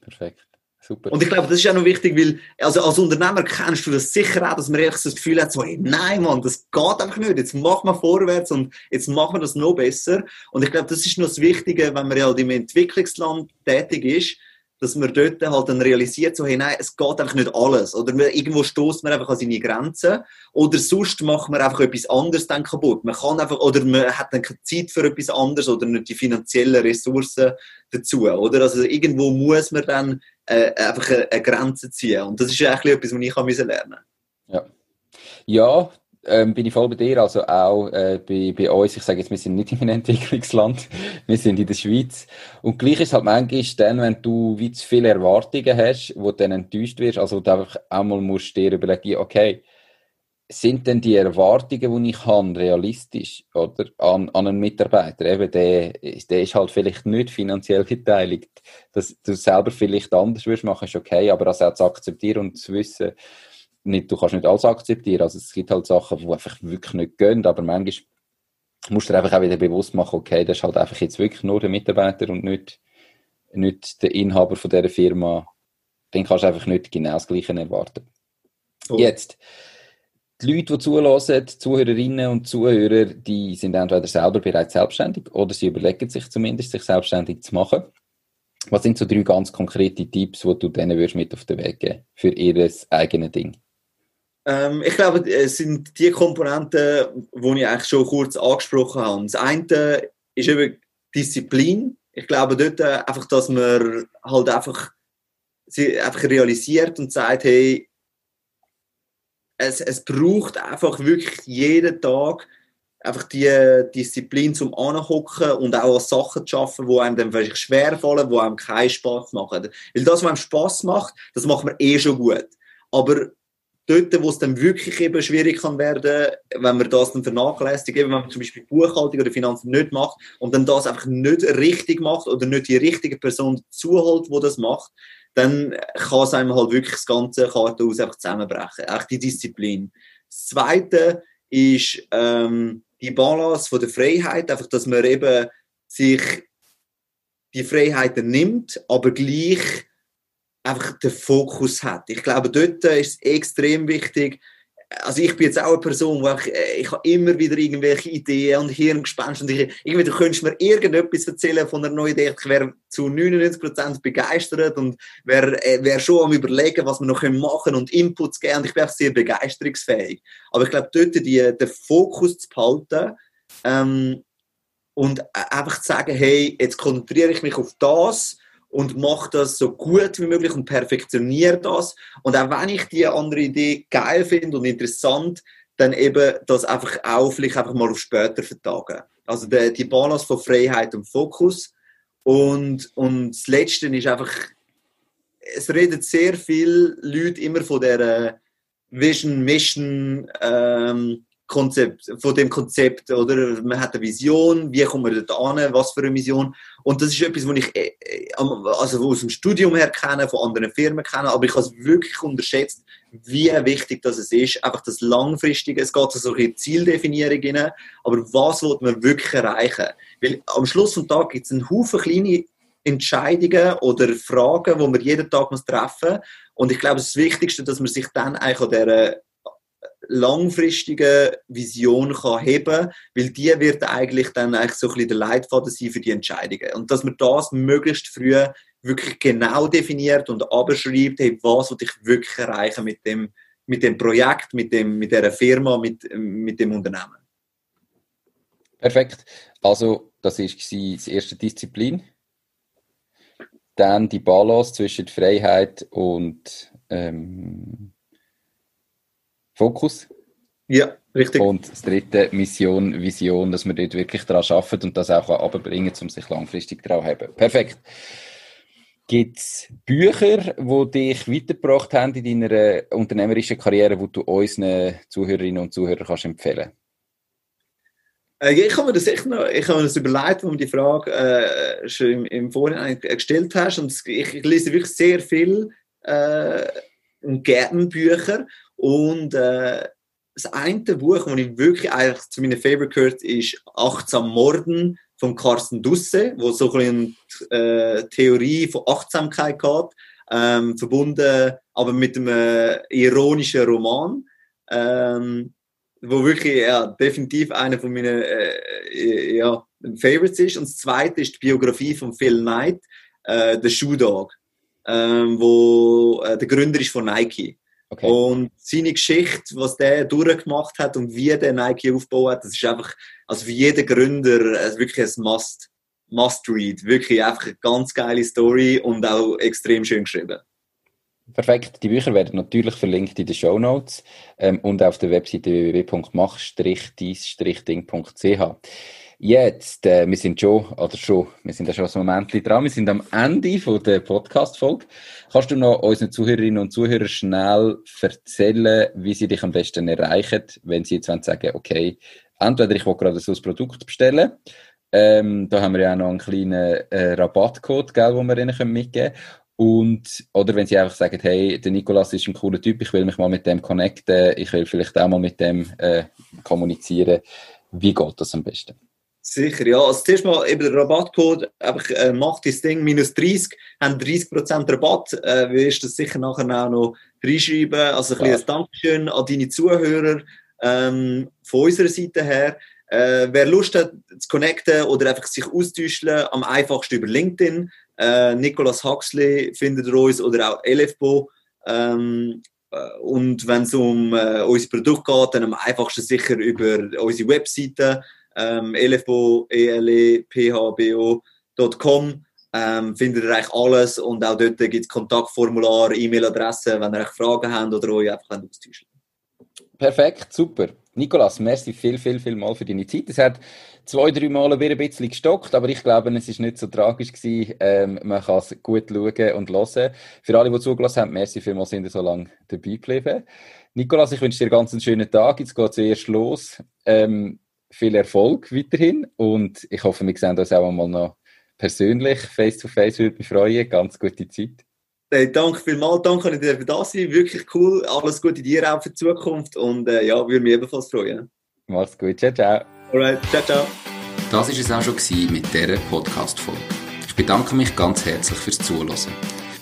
perfekt. Super. Und ich glaube, das ist auch noch wichtig, weil also als Unternehmer kennst du das sicher auch, dass man das Gefühl hat, so, hey, nein, Mann, das geht einfach nicht. Jetzt machen wir vorwärts und jetzt machen wir das noch besser. Und ich glaube, das ist noch das Wichtige, wenn man ja halt im Entwicklungsland tätig ist, dass man dort halt dann realisiert, so, hey, nein, es geht einfach nicht alles. Oder irgendwo stoßt man einfach an seine Grenzen. Oder sonst macht man einfach etwas anderes dann kaputt. Man kann einfach, oder man hat dann keine Zeit für etwas anderes oder nicht die finanziellen Ressourcen dazu. Oder? Also irgendwo muss man dann äh, einfach eine, eine, Grenze ziehen. Und das ist eigentlich etwas, was ich lernen musste. Ja. Ja, ähm, bin ich voll bei dir. Also auch äh, bei, bei uns, ich sage jetzt, wir sind nicht in einem Entwicklungsland, wir sind in der Schweiz. Und gleich ist es halt manchmal dann, wenn du wie zu viele Erwartungen hast, wo du dann enttäuscht wirst, also du einfach einmal musst dir überlegen, okay, sind denn die Erwartungen, die ich habe, realistisch oder an, an einen Mitarbeiter? Eben, der, der ist halt vielleicht nicht finanziell beteiligt. Dass du selber vielleicht anders würdest machen, ist okay, aber das auch zu akzeptieren und zu wissen, nicht, du kannst nicht alles akzeptieren. Also es gibt halt Sachen, die einfach wirklich nicht gehen, aber manchmal musst du dir einfach auch wieder bewusst machen, okay, das ist halt einfach jetzt wirklich nur der Mitarbeiter und nicht, nicht der Inhaber von dieser Firma. Den kannst du einfach nicht genau das Gleiche erwarten. Oh. Jetzt, die Leute, die zulassen, die Zuhörerinnen und Zuhörer, die sind entweder selber bereits selbstständig oder sie überlegen sich zumindest, sich selbstständig zu machen. Was sind so drei ganz konkrete Tipps, die du denen würdest mit auf den Weg geben für ihr eigenes Ding? Ähm, ich glaube, es sind die Komponenten, die ich eigentlich schon kurz angesprochen habe. Das eine ist eben Disziplin. Ich glaube dort einfach, dass man halt einfach, einfach realisiert und sagt, hey, es, es braucht einfach wirklich jeden Tag einfach die Disziplin zum Anhocken und auch an Sachen zu schaffen, die einem dann vielleicht schwerfallen, die einem keinen Spaß machen. Weil das, was einem Spaß macht, das macht man eh schon gut. Aber dort, wo es dann wirklich eben schwierig kann werden, wenn man das dann vernachlässigt, eben wenn man zum Beispiel Buchhaltung oder Finanzen nicht macht und dann das einfach nicht richtig macht oder nicht die richtige Person zuholt, wo das macht, dann kann es einem halt wirklich das ganze Kartenhaus einfach zusammenbrechen. Echt die Disziplin. Das Zweite ist ähm, die Balance von der Freiheit, einfach, dass man eben sich die Freiheiten nimmt, aber gleich einfach den Fokus hat. Ich glaube, dort ist es extrem wichtig, also ich bin jetzt auch eine Person, wo ich, äh, ich habe immer wieder irgendwelche Ideen und Hirngespenst und ich, irgendwie, du könntest mir irgendetwas erzählen von einer neuen Idee, ich wäre zu 99% begeistert und wäre, äh, wäre schon am überlegen, was wir noch machen können und Inputs geben und ich bin auch sehr begeisterungsfähig. Aber ich glaube, dort die, den Fokus zu behalten ähm, und einfach zu sagen, hey, jetzt konzentriere ich mich auf das und mache das so gut wie möglich und perfektioniere das. Und auch wenn ich die andere Idee geil finde und interessant, dann eben das einfach auch vielleicht einfach mal auf später vertagen. Also die, die Balance von Freiheit und Fokus. Und, und das Letzte ist einfach, es redet sehr viele Leute immer von der Vision, Mission, ähm, Konzept, von dem Konzept, oder? Man hat eine Vision, wie kommen wir dort an, was für eine Vision. Und das ist etwas, was ich äh, äh, also aus dem Studium her kenne, von anderen Firmen kenne, aber ich habe es wirklich unterschätzt, wie wichtig das ist. Einfach das Langfristige, es geht so eine Zieldefinierung rein, aber was will man wirklich erreichen? Weil am Schluss des Tages gibt es einen Haufen kleine Entscheidungen oder Fragen, die man jeden Tag treffen muss. Und ich glaube, das Wichtigste, dass man sich dann eigentlich an dieser langfristige Vision kann heben, weil die wird eigentlich dann eigentlich so ein bisschen der Leitfaden sein für die Entscheidungen. Und dass man das möglichst früh wirklich genau definiert und abschreibt, hey, was will ich wirklich erreichen mit dem, mit dem Projekt, mit, dem, mit der Firma, mit, mit dem Unternehmen. Perfekt. Also, das war die erste Disziplin. Dann die Balance zwischen Freiheit und ähm, Fokus. Ja, richtig. Und das dritte, Mission, Vision, dass man dort wirklich daran arbeitet und das auch abbringen um sich langfristig daran zu haben. Perfekt. Gibt es Bücher, die dich weitergebracht haben in deiner unternehmerischen Karriere, die du unseren Zuhörerinnen und Zuhörern kannst empfehlen äh, ich habe mir das echt noch, ich habe mir das überlegt, warum die Frage äh, schon im, im Vorhinein gestellt hast. Und ich, ich lese wirklich sehr viel äh, Gärtenbücher und äh, das eine Buch, das ich wirklich eigentlich zu meinen Favorite gehört, ist Achtsam Morden von Carsten Dusse, wo so eine äh, Theorie von Achtsamkeit hat, ähm, verbunden aber mit einem äh, ironischen Roman, ähm, wo wirklich ja, definitiv einer von meinen äh, ja, Favorites ist. Und das zweite ist die Biografie von Phil Knight, äh, The Shoe Dog, ähm, wo äh, der Gründer ist von Nike. Okay. Und seine Geschichte, was der durchgemacht hat und wie der Nike aufgebaut hat, das ist einfach, also für jeden Gründer also wirklich ein Must, Must Read. Wirklich einfach eine ganz geile Story und auch extrem schön geschrieben. Perfekt. Die Bücher werden natürlich verlinkt in den Show Notes ähm, und auf der Webseite www.mach-dies-ding.ch. Jetzt, äh, wir sind schon, oder schon, wir sind ja schon ein Moment dran, wir sind am Ende von der Podcast-Folge. Kannst du noch unseren Zuhörerinnen und Zuhörern schnell erzählen, wie sie dich am besten erreichen, wenn sie jetzt sagen, okay, entweder ich will gerade so ein Produkt bestellen, ähm, da haben wir ja auch noch einen kleinen äh, Rabattcode, gell, den wir ihnen mitgeben können. Und, oder wenn sie einfach sagen, hey, der Nikolas ist ein cooler Typ, ich will mich mal mit dem connecten, ich will vielleicht auch mal mit dem äh, kommunizieren. Wie geht das am besten? Sicher, ja. Also zuerst mal eben der Rabattcode, einfach äh, macht das Ding minus 30, haben 30% Rabatt. Äh, wirst das sicher nachher auch noch reinschreiben. Also ein ja. kleines Dankeschön an deine Zuhörer ähm, von unserer Seite her. Äh, wer Lust hat zu connecten oder einfach sich austauschen, am einfachsten über LinkedIn. Äh, Nicolas Huxley findet ihr uns oder auch LFBO. Ähm, äh, und wenn es um äh, unser Produkt geht, dann am einfachsten sicher über unsere Webseite ähm, elefbo, elephbo.com ähm, findet ihr eigentlich alles und auch dort gibt es Kontaktformular, E-Mail-Adresse, wenn ihr Fragen habt oder euch einfach austauschen Perfekt, super. Nikolas, merci viel, viel, viel mal für deine Zeit. Es hat zwei, drei Mal ein bisschen gestockt, aber ich glaube, es ist nicht so tragisch gewesen. Ähm, man kann es gut schauen und hören. Für alle, die zugelassen haben, merci vielmals, sind ihr so lange dabei geblieben. Nikolas, ich wünsche dir ganz einen schönen Tag. Jetzt geht es zuerst los. Ähm, viel Erfolg weiterhin und ich hoffe, wir sehen uns auch einmal noch persönlich, face to face, würde mich freuen. Ganz gute Zeit. Hey, danke vielmals, danke, dass ich da sein Wirklich cool. Alles Gute dir auch für die Zukunft und äh, ja, würde mich ebenfalls freuen. Mach's gut. Ciao, ciao. Alright, ciao, ciao. Das war es auch schon mit dieser Podcast-Folge. Ich bedanke mich ganz herzlich fürs Zuhören.